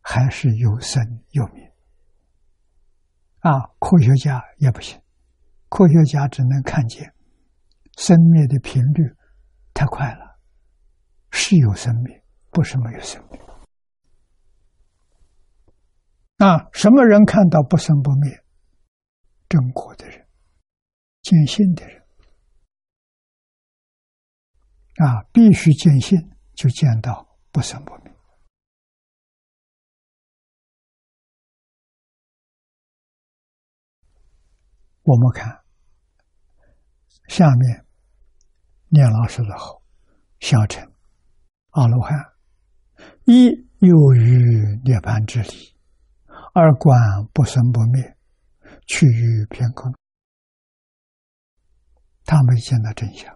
还是有生有灭。啊，科学家也不行。科学家只能看见生灭的频率太快了，是有生灭，不是没有生灭。啊，什么人看到不生不灭？正果的人，见性的人，啊，必须见性，就见到不生不灭。我们看下面念老师的后，小乘阿罗汉一有于涅盘之理，二观不生不灭，趋于偏空。他没见到真相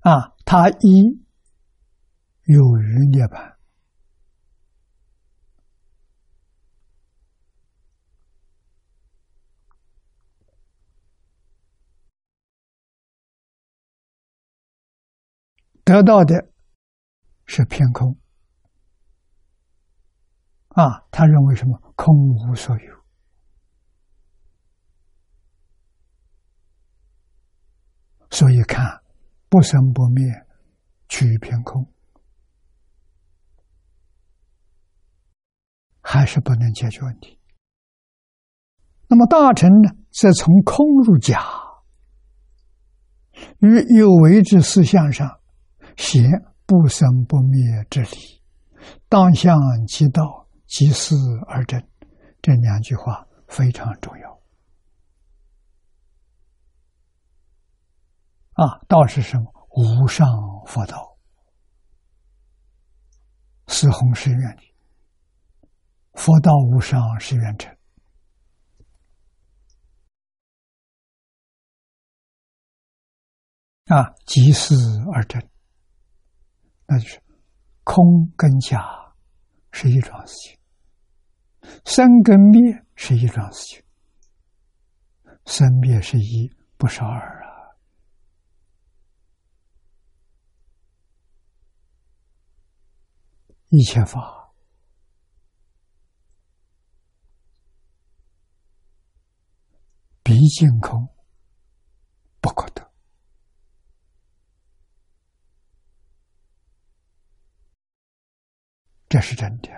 啊！他一有于涅盘。得到的是偏空啊！他认为什么？空无所有，所以看不生不灭，趋于偏空，还是不能解决问题。那么大臣呢，则从空入假，于有为之思想上。显不生不灭之理，当向即道，即事而真。这两句话非常重要。啊，道是什么？无上佛道，是弘誓愿力。佛道无上是愿成。啊，即事而真。那就是空跟假是一桩事情，生跟灭是一桩事情，生灭是一，不是二啊！一切法毕竟空，不可得。这是真的，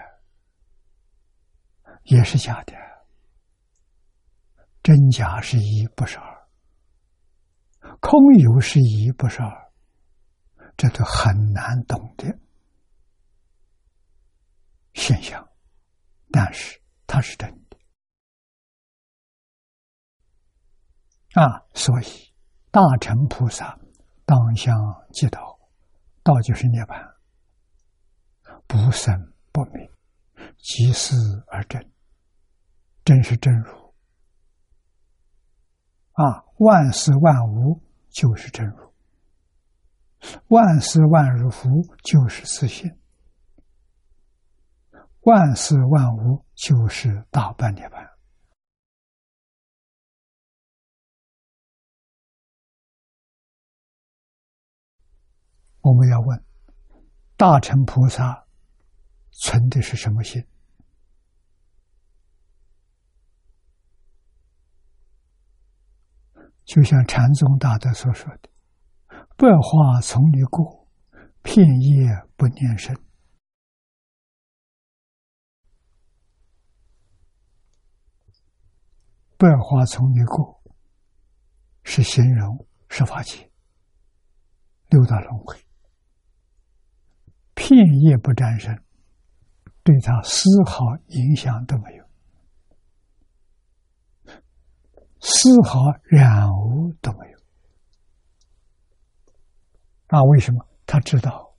也是假的。真假是一，不是二；空有是一，不是二。这都很难懂的现象，但是它是真的啊！所以大乘菩萨当相即道，道就是涅槃。不生不灭，即事而真，真是真如啊！万事万物就是真如，万事万如福就是自信，万事万物就是大半涅槃。我们要问大乘菩萨。存的是什么心？就像禅宗大德所说的：“百花丛里过，片叶不念身。百花丛一过，是形容十法界六道轮回，片叶不沾身，对他丝毫影响都没有，丝毫染污都没有。啊，为什么？他知道，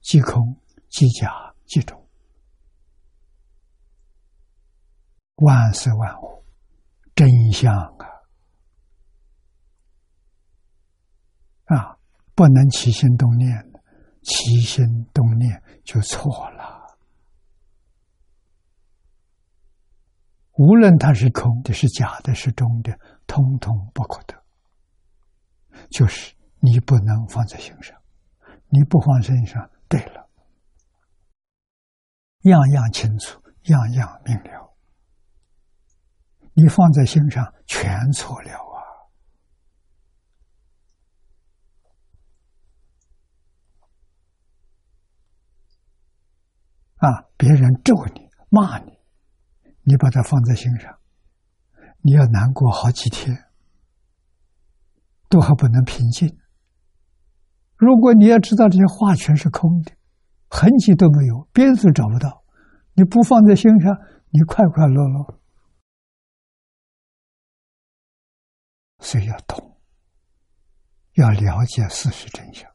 即空即假即中，万事万物真相啊！啊，不能起心动念，起心动念就错了。无论它是空的、是假的、是中的，通通不可得。就是你不能放在心上。你不放身上，对了，样样清楚，样样明了。你放在心上，全错了啊！啊，别人咒你、骂你，你把它放在心上，你要难过好几天，都还不能平静。如果你要知道这些话全是空的，痕迹都没有，边子找不到，你不放在心上，你快快乐乐。所以要懂，要了解事实真相。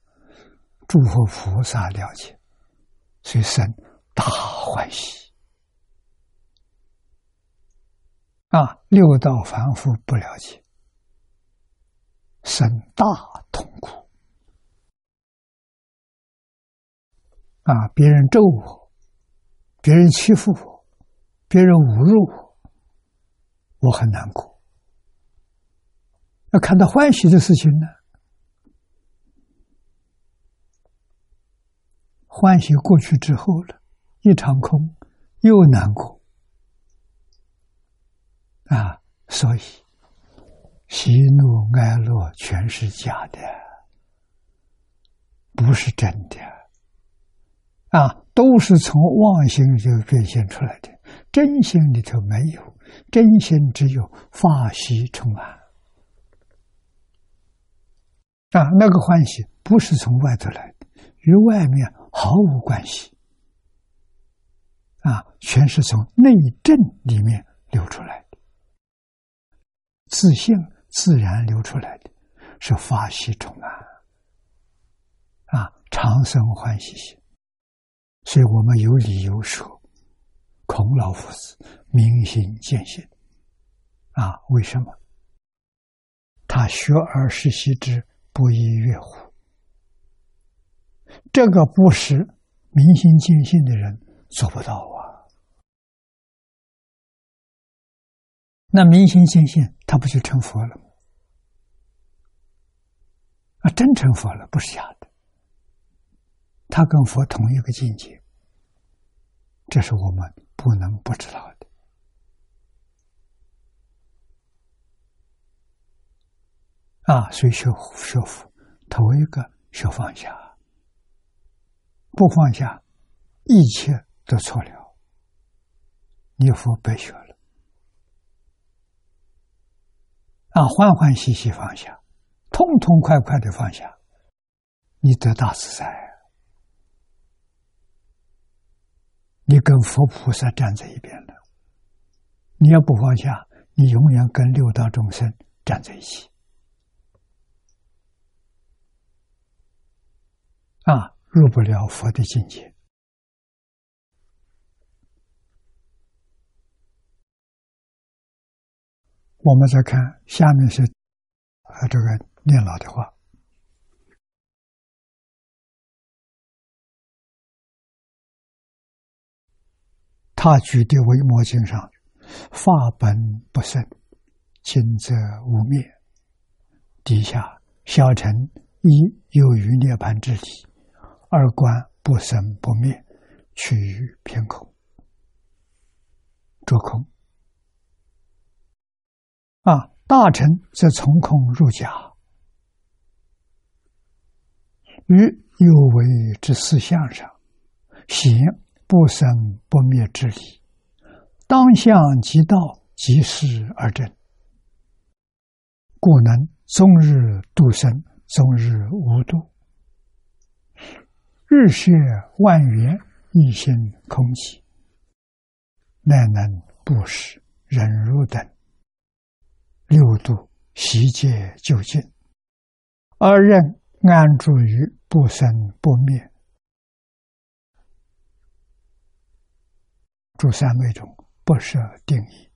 诸佛菩萨了解，所以生大欢喜。啊，六道凡夫不了解，生大痛苦。啊！别人咒我，别人欺负我，别人侮辱我，我很难过。看到欢喜的事情呢，欢喜过去之后了，一场空，又难过。啊，所以喜怒哀乐全是假的，不是真的。啊，都是从妄心就变现出来的，真心里头没有，真心只有法喜充满。啊，那个欢喜不是从外头来的，与外面毫无关系。啊，全是从内证里面流出来的，自信自然流出来的，是法喜充满。啊，长生欢喜心。所以我们有理由说，孔老夫子明心见性啊？为什么？他学而时习之，不亦乐乎？这个不是明心见性的人做不到啊。那明心见性，他不就成佛了吗？啊，真成佛了，不是假的。他跟佛同一个境界，这是我们不能不知道的。啊，所以学学佛，头一个学放下，不放下，一切都错了，你佛白学了。啊，欢欢喜喜放下，痛痛快快的放下，你得大自在。你跟佛菩萨站在一边了，你要不放下，你永远跟六道众生站在一起。啊，入不了佛的境界。我们再看下面是啊，这个念老的话。他举的《维摩经》上，法本不胜，今则无灭。底下小乘一有余涅盘之体，二观不生不灭，趋于偏空，着空。啊，大乘则从空入假，于有为之思想上，显不生不灭之理，当向即道，即事而真，故能终日度生，终日无度，日血万缘一心空寂，乃能布施、忍辱等六度悉皆究竟，而任安住于。不生不灭，诸三昧中不设定义。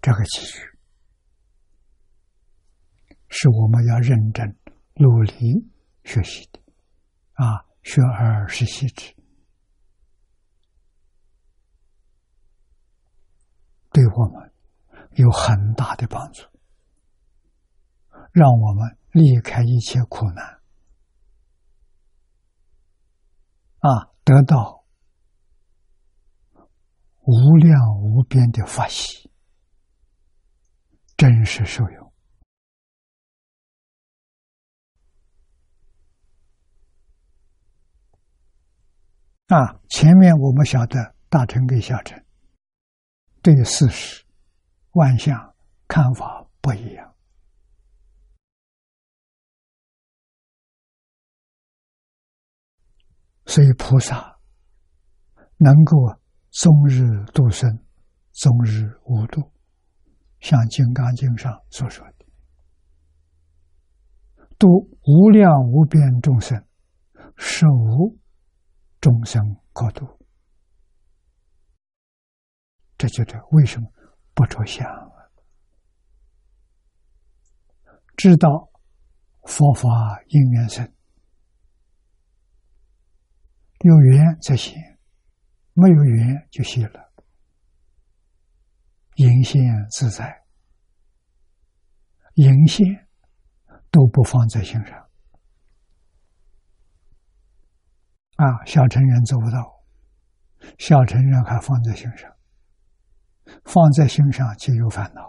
这个机遇是我们要认真努力学习的啊！学而时习之，对我们。有很大的帮助，让我们离开一切苦难，啊，得到无量无边的法喜，真实受用。啊，前面我们晓得大乘跟小乘对事实。万象看法不一样，所以菩萨能够终日度生，终日无度，像《金刚经》上所说的，度无量无边众生，是无众生可度。这就是为什么。不着相，知道佛法因缘生，有缘则现，没有缘就谢了。隐现自在，隐现都不放在心上。啊，小成人做不到，小成人还放在心上。放在心上就有烦恼，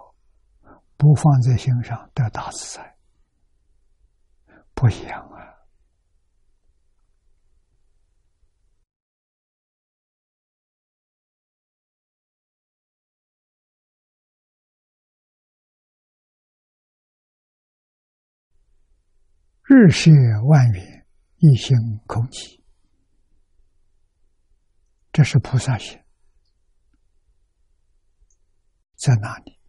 不放在心上得大自在，不一样啊！日谢万缘，一心空寂，这是菩萨心。在哪里？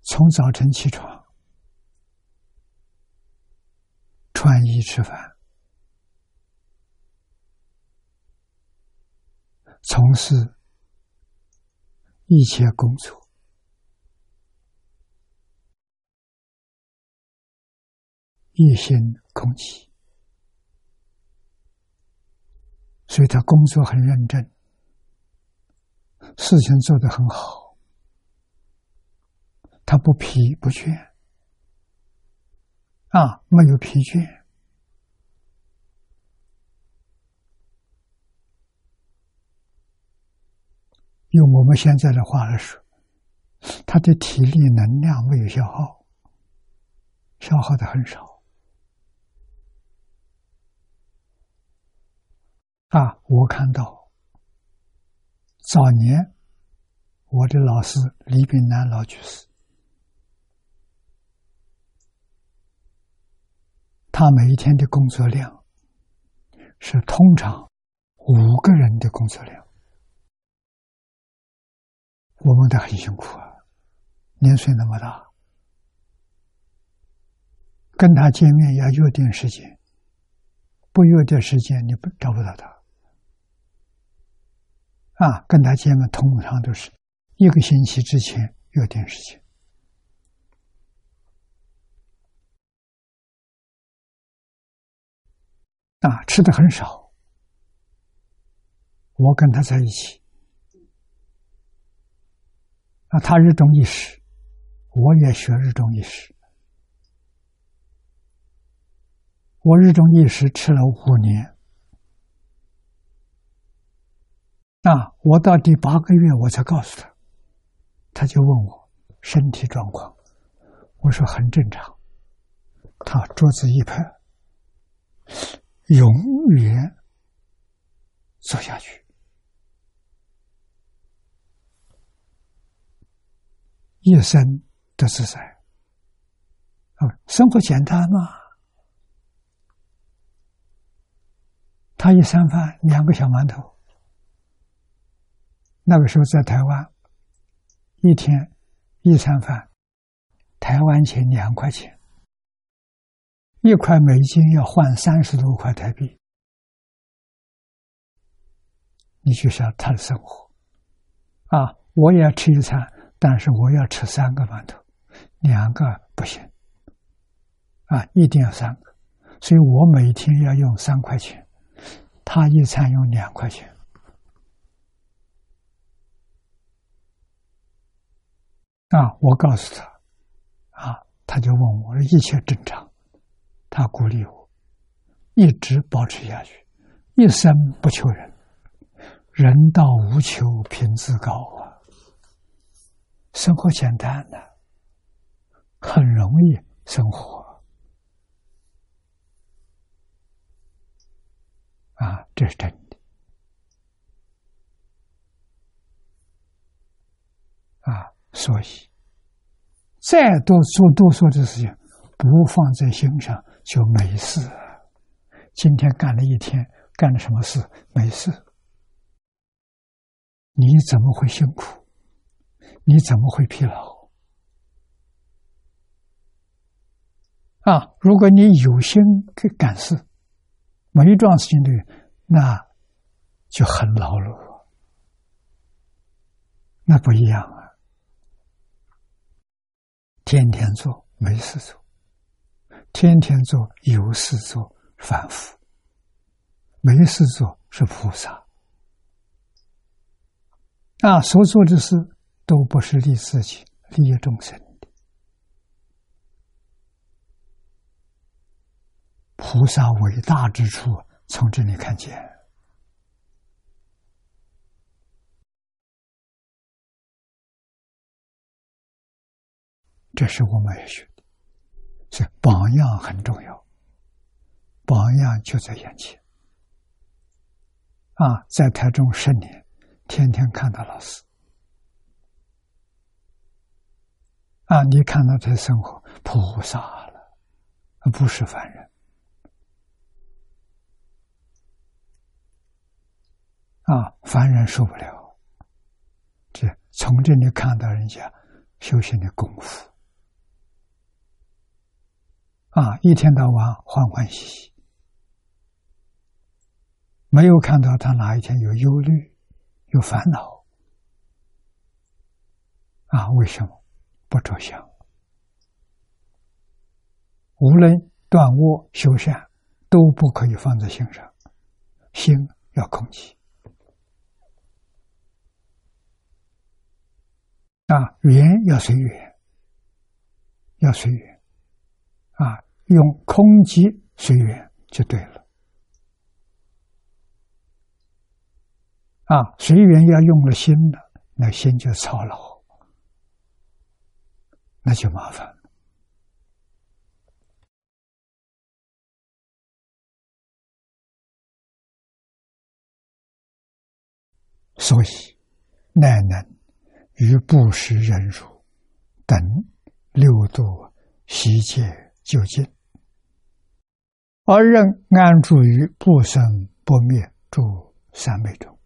从早晨起床，穿衣吃饭，从事一切工作，一心空寂，所以他工作很认真，事情做得很好。他不疲不倦啊，没有疲倦。用我们现在的话来说，他的体力能量没有消耗，消耗的很少。啊，我看到早年我的老师李炳南老居士。他每一天的工作量是通常五个人的工作量，我们都很辛苦啊，年岁那么大，跟他见面要约定时间，不约定时间你不找不到他，啊，跟他见面通常都是一个星期之前约定时间。啊，吃的很少。我跟他在一起，啊，他日中一食，我也学日中一食。我日中一食吃了五年，啊，我到第八个月我才告诉他，他就问我身体状况？我说很正常。他桌子一拍，永远坐下去，一生的自在。啊，生活简单嘛。他一餐饭两个小馒头，那个时候在台湾，一天一餐饭，台湾钱两块钱，一块美金要换三十多块台币，你就想他的生活，啊，我也要吃一餐，但是我要吃三个馒头，两个不行，啊，一定要三个，所以我每天要用三块钱。他一餐用两块钱，啊！我告诉他，啊，他就问我一切正常，他鼓励我，一直保持下去，一生不求人，人道无求，品质高啊，生活简单的，很容易生活。啊，这是真的。啊，所以再多做多说的事情，不放在心上就没事。今天干了一天，干了什么事？没事。你怎么会辛苦？你怎么会疲劳？啊，如果你有心去干事。每一桩事情都，那就很劳碌，那不一样啊！天天做没事做，天天做有事做反复，没事做是菩萨啊！所做的事都不是利自己、利益众生。菩萨伟大之处从这里看见，这是我们要学的，所以榜样很重要。榜样就在眼前啊，在台中十年，天天看到老师啊，你看到他生活，菩萨了，不是凡人。啊，凡人受不了。这从这里看到人家修行的功夫。啊，一天到晚欢欢喜喜，没有看到他哪一天有忧虑、有烦恼。啊，为什么不着相？无论断恶修善，都不可以放在心上，心要空寂。啊，缘要随缘，要随缘，啊，用空寂随缘就对了。啊，随缘要用了心了，那心就操劳，那就麻烦了。所以，乃能。于不食、忍辱等六度习戒究竟，而任安住于不生不灭诸三昧中，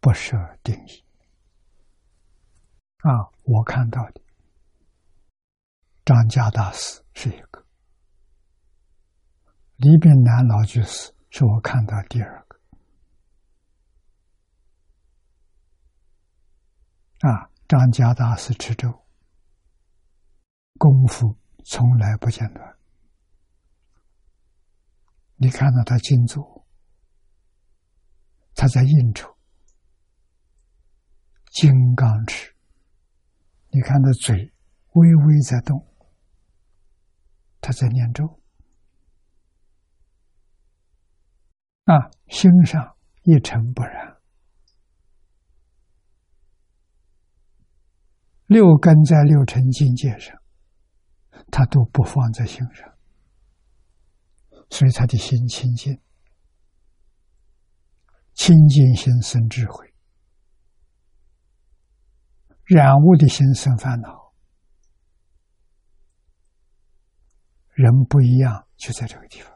不设定义。啊，我看到的张家大师是一个，李炳南老居士是我看到第二个。啊。张家大师吃粥，功夫从来不间断。你看到他静坐，他在应酬，金刚持。你看他嘴微微在动，他在念咒。啊，心上一尘不染。六根在六尘境界上，他都不放在心上，所以他的心清净，清净心生智慧，染污的心生烦恼。人不一样，就在这个地方。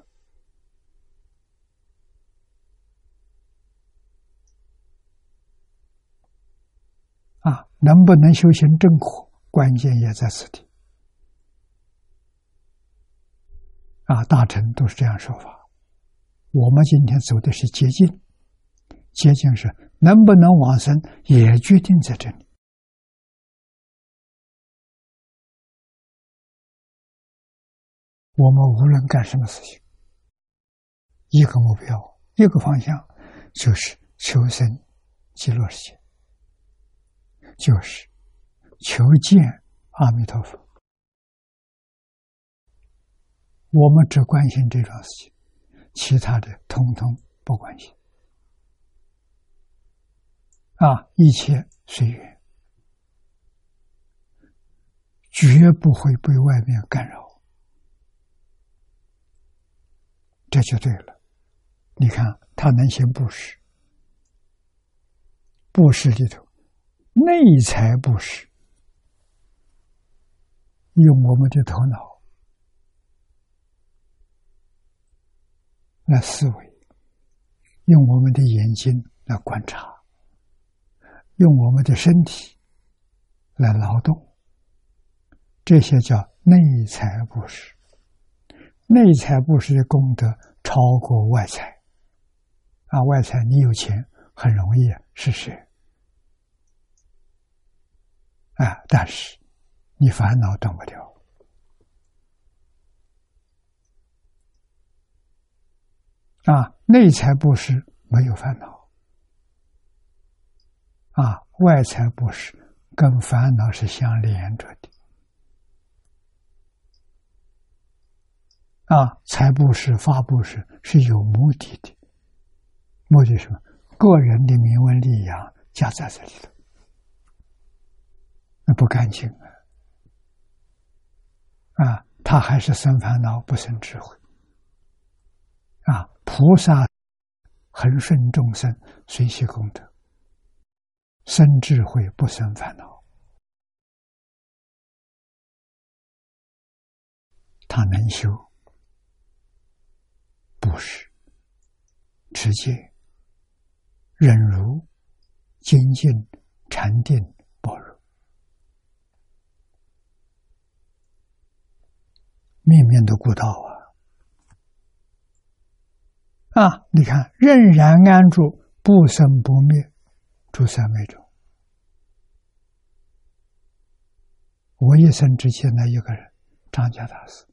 啊，能不能修行正果，关键也在此地。啊，大臣都是这样说法。我们今天走的是捷径，捷径是能不能往生，也决定在这里。我们无论干什么事情，一个目标，一个方向，就是求生极乐世界。就是求见阿弥陀佛，我们只关心这桩事情，其他的通通不关心。啊，一切随缘，绝不会被外面干扰，这就对了。你看，他能行布施，布施里头。内财布施，用我们的头脑来思维，用我们的眼睛来观察，用我们的身体来劳动，这些叫内财布施。内财布施的功德超过外财。啊，外财你有钱很容易施舍。啊！但是你烦恼断不掉啊！内财布施没有烦恼啊，外财布施跟烦恼是相连着的啊。财布施、法布施是有目的的，目的什么？个人的名闻利养加在这里头。不干净啊！啊，他还是生烦恼，不生智慧。啊，菩萨恒顺众生，随喜功德，生智慧，不生烦恼。他能修，不是持戒、忍辱、精进、禅定。面面都顾到啊！啊，你看，仍然安住，不生不灭，诸三昧中。我一生只见那一个人，张家大师，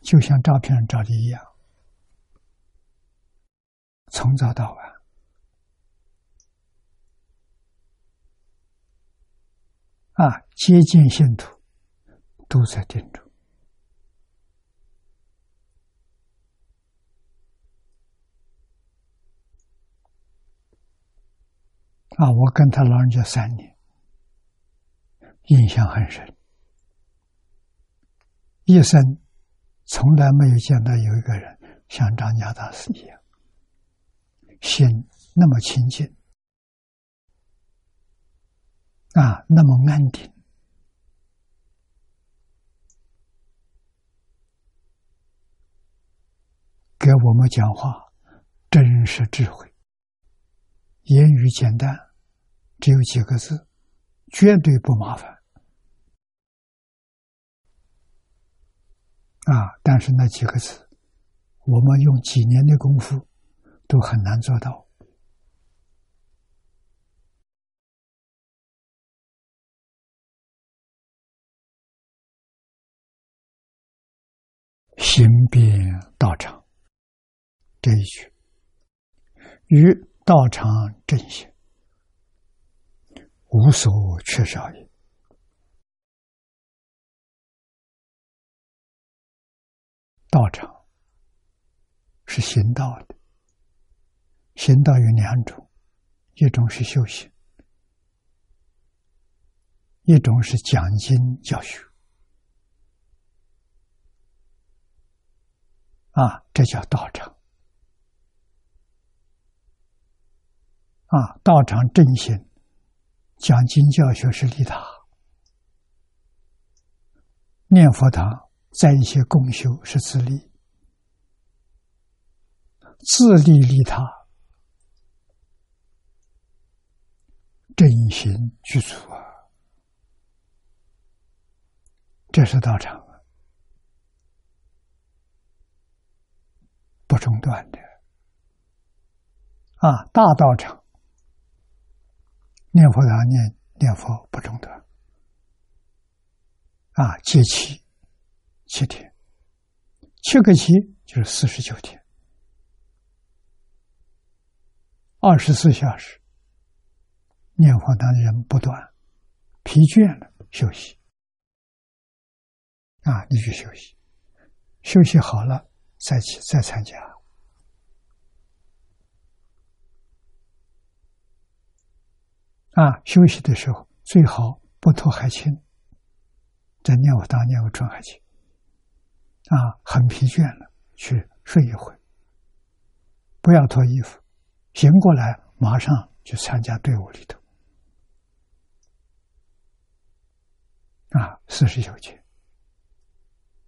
就像照片上照的一样，从早到晚，啊，接近信徒，都在定中。啊，我跟他老人家三年，印象很深。一生从来没有见到有一个人像张家大师一样，心那么清净，啊，那么安定，给我们讲话，真是智慧。言语简单，只有几个字，绝对不麻烦啊！但是那几个字，我们用几年的功夫都很难做到。行遍道场这一句，与。道场正行，无所缺少也。道场是行道的，行道有两种，一种是修行，一种是讲经教学，啊，这叫道场，啊，道场正心，讲经教学是利他，念佛堂在一些共修是自利，自利利他，正心具足啊。这是道场不中断的啊！大道场念佛堂念念佛不中断啊！节期七天，七个七就是四十九天，二十四小时念佛堂的人不断，疲倦了休息。啊，你去休息，休息好了再去再参加。啊，休息的时候最好不脱海青，在念佛当念佛穿海青。啊，很疲倦了，去睡一会，不要脱衣服，醒过来马上去参加队伍里头。啊，四十九节。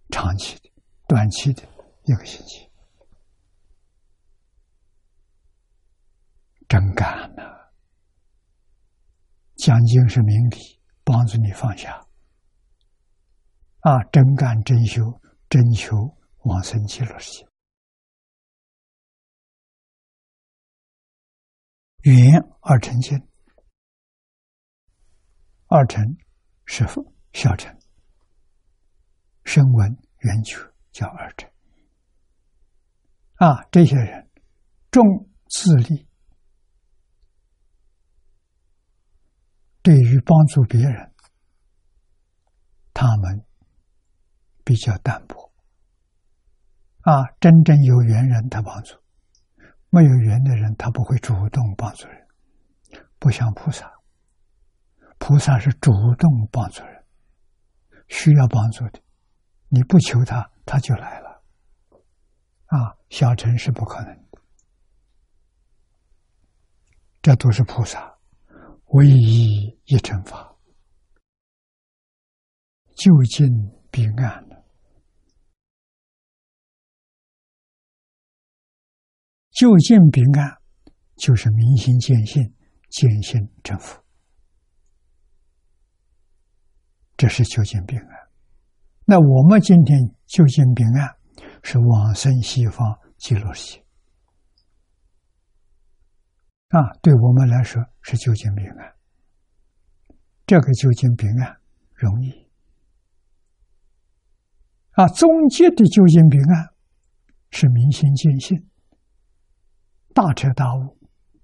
长期的、短期的，一个星期，真干呐！讲经是明理，帮助你放下。啊，真干真修，真求往生极乐世界。圆二乘经，二乘是小乘。声闻缘觉叫二乘啊，这些人重自利，对于帮助别人，他们比较淡薄啊。真正有缘人，他帮助；没有缘的人，他不会主动帮助人。不像菩萨，菩萨是主动帮助人，需要帮助的。你不求他，他就来了。啊，小乘是不可能的，这都是菩萨唯一一乘法，就近彼岸了。就近彼岸，就是明心见性，见性成佛，这是就近彼岸。那我们今天就近彼岸，是往生西方极乐世界啊！对我们来说是究竟平安。这个究竟平安容易啊！终极的究竟平安是明心见性、大彻大悟。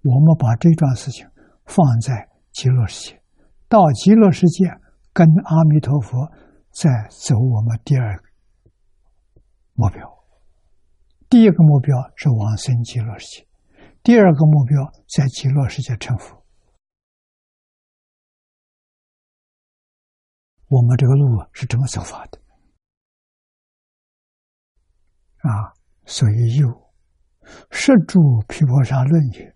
我们把这桩事情放在极乐世界，到极乐世界跟阿弥陀佛。再走我们第二个目标，第一个目标是往生极乐世界，第二个目标在极乐世界成佛。我们这个路是这么走法的啊，所以有《十住毗婆沙论》也：“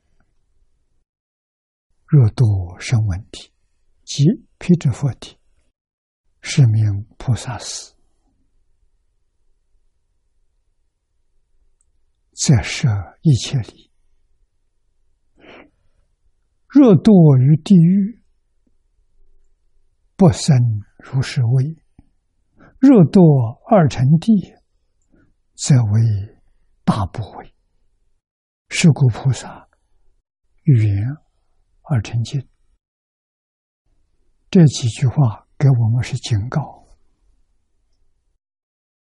若度生问题，即辟支佛体。”是名菩萨寺，则设一切理。若堕于地狱，不生如是位；若堕二乘地，则为大不为。是故菩萨言二乘经这几句话。给我们是警告，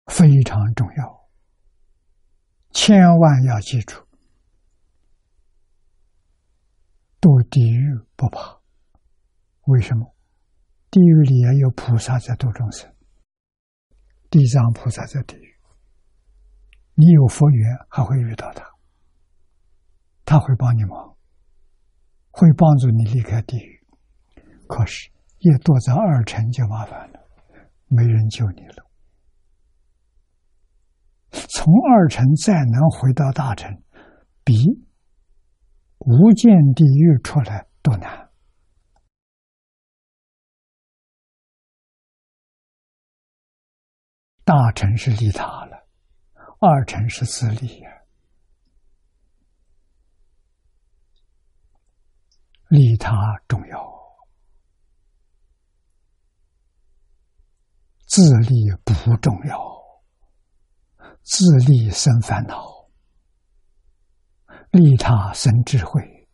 非常重要，千万要记住。堕地狱不怕，为什么？地狱里也有菩萨在度众生，地藏菩萨在地狱，你有佛缘还会遇到他，他会帮你忙，会帮助你离开地狱。可是。一堕在二尘就麻烦了，没人救你了。从二尘再能回到大尘，比无间地狱出来都难。大乘是利他了，二乘是自利呀。利他重要，自利不重要。自利生烦恼，利他生智慧。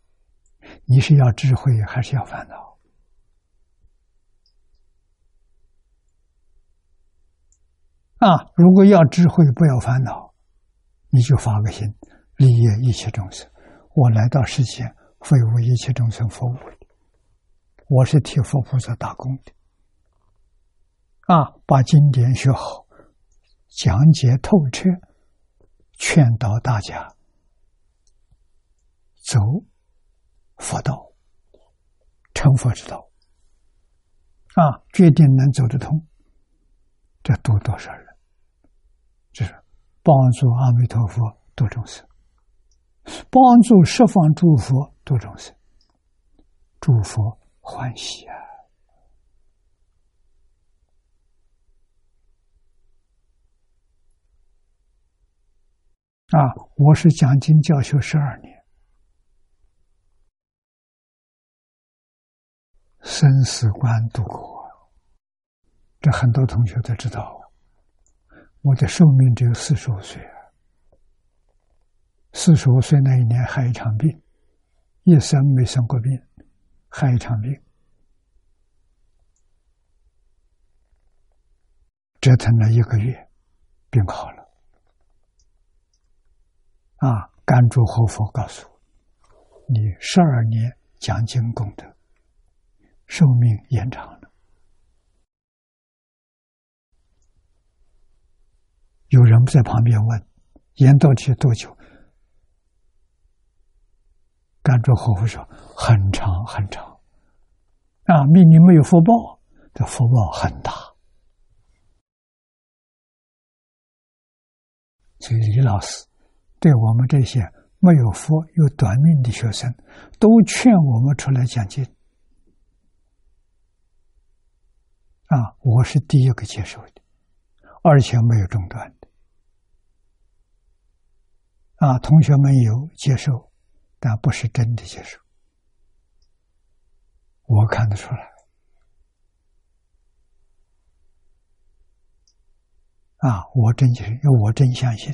你是要智慧还是要烦恼？啊！如果要智慧，不要烦恼，你就发个心，利益一切众生。我来到世间，为为一切众生服务的，我是替佛菩萨打工的。啊！把经典学好，讲解透彻，劝导大家走佛道，成佛之道。啊！决定能走得通，这多多少人？就是帮助阿弥陀佛多众生，帮助十方诸佛多众生，诸佛欢喜啊！啊，我是讲经教学十二年，生死关度过，这很多同学都知道。我的寿命只有四十五岁啊！四十五岁那一年害一场病，一生没生过病，害一场病，折腾了一个月，病好了。啊！甘珠活佛告诉我：“你十二年讲经功德，寿命延长了。”有人在旁边问：“延到期多久？”甘珠活佛说：“很长很长。”啊，命里没有福报，这福报很大。所以李老师对我们这些没有福又短命的学生，都劝我们出来讲经。啊，我是第一个接受的，而且没有中断的。啊，同学们有接受，但不是真的接受。我看得出来。啊，我真就是，因为我真相信，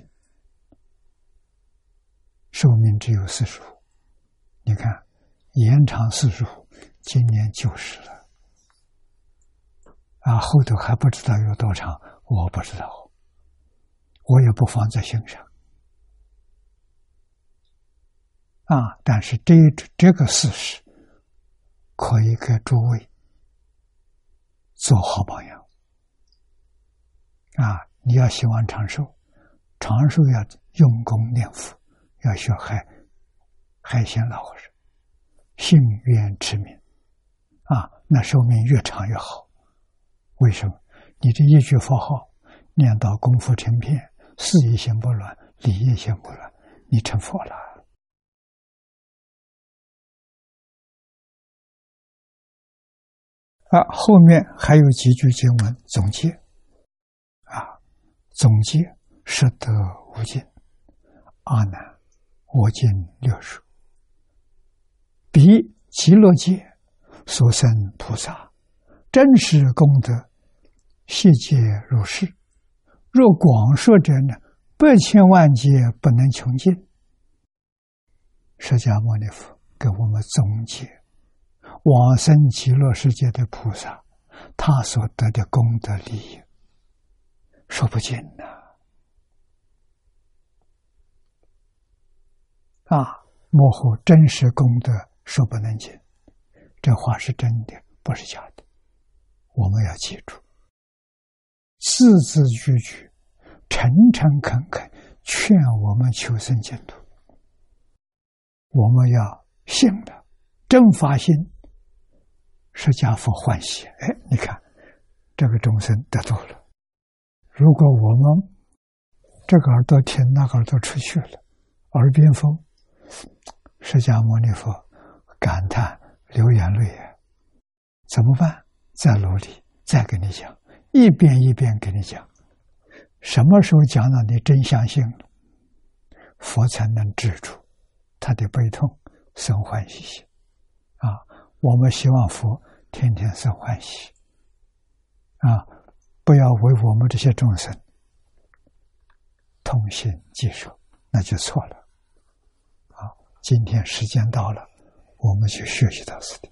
寿命只有四十五。你看，延长四十五，今年九十了。啊，后头还不知道有多长，我不知道，我也不放在心上。啊！但是这这个事实可以给诸位做好榜样。啊！你要希望长寿，长寿要用功念佛，要学海海鲜老和尚，幸愿持名。啊！那寿命越长越好。为什么？你这一句佛号念到功夫成片，事业心不乱，理业心不乱，你成佛了。啊，后面还有几句经文总结，啊，总结十德无尽，阿难，我今六十，彼极乐界所生菩萨，真实功德，悉皆如是。若广说者呢，百千万劫不能穷尽。释迦牟尼佛给我们总结。往生极乐世界的菩萨，他所得的功德利益，说不尽呐！啊，幕后真实功德说不能尽，这话是真的，不是假的。我们要记住，字字句句，诚诚恳恳劝我们求生净土。我们要信的，真发心。释迦佛欢喜。哎，你看，这个众生得度了。如果我们这个耳朵听，那个耳朵出去了，耳边风，释迦牟尼佛感叹流眼泪啊！怎么办？再努力，再跟你讲，一遍一遍跟你讲。什么时候讲到，你真相信了，佛才能止住他的悲痛，生欢喜心。啊，我们希望佛天天生欢喜。啊，不要为我们这些众生痛心疾首，那就错了。啊，今天时间到了，我们去学习到此地。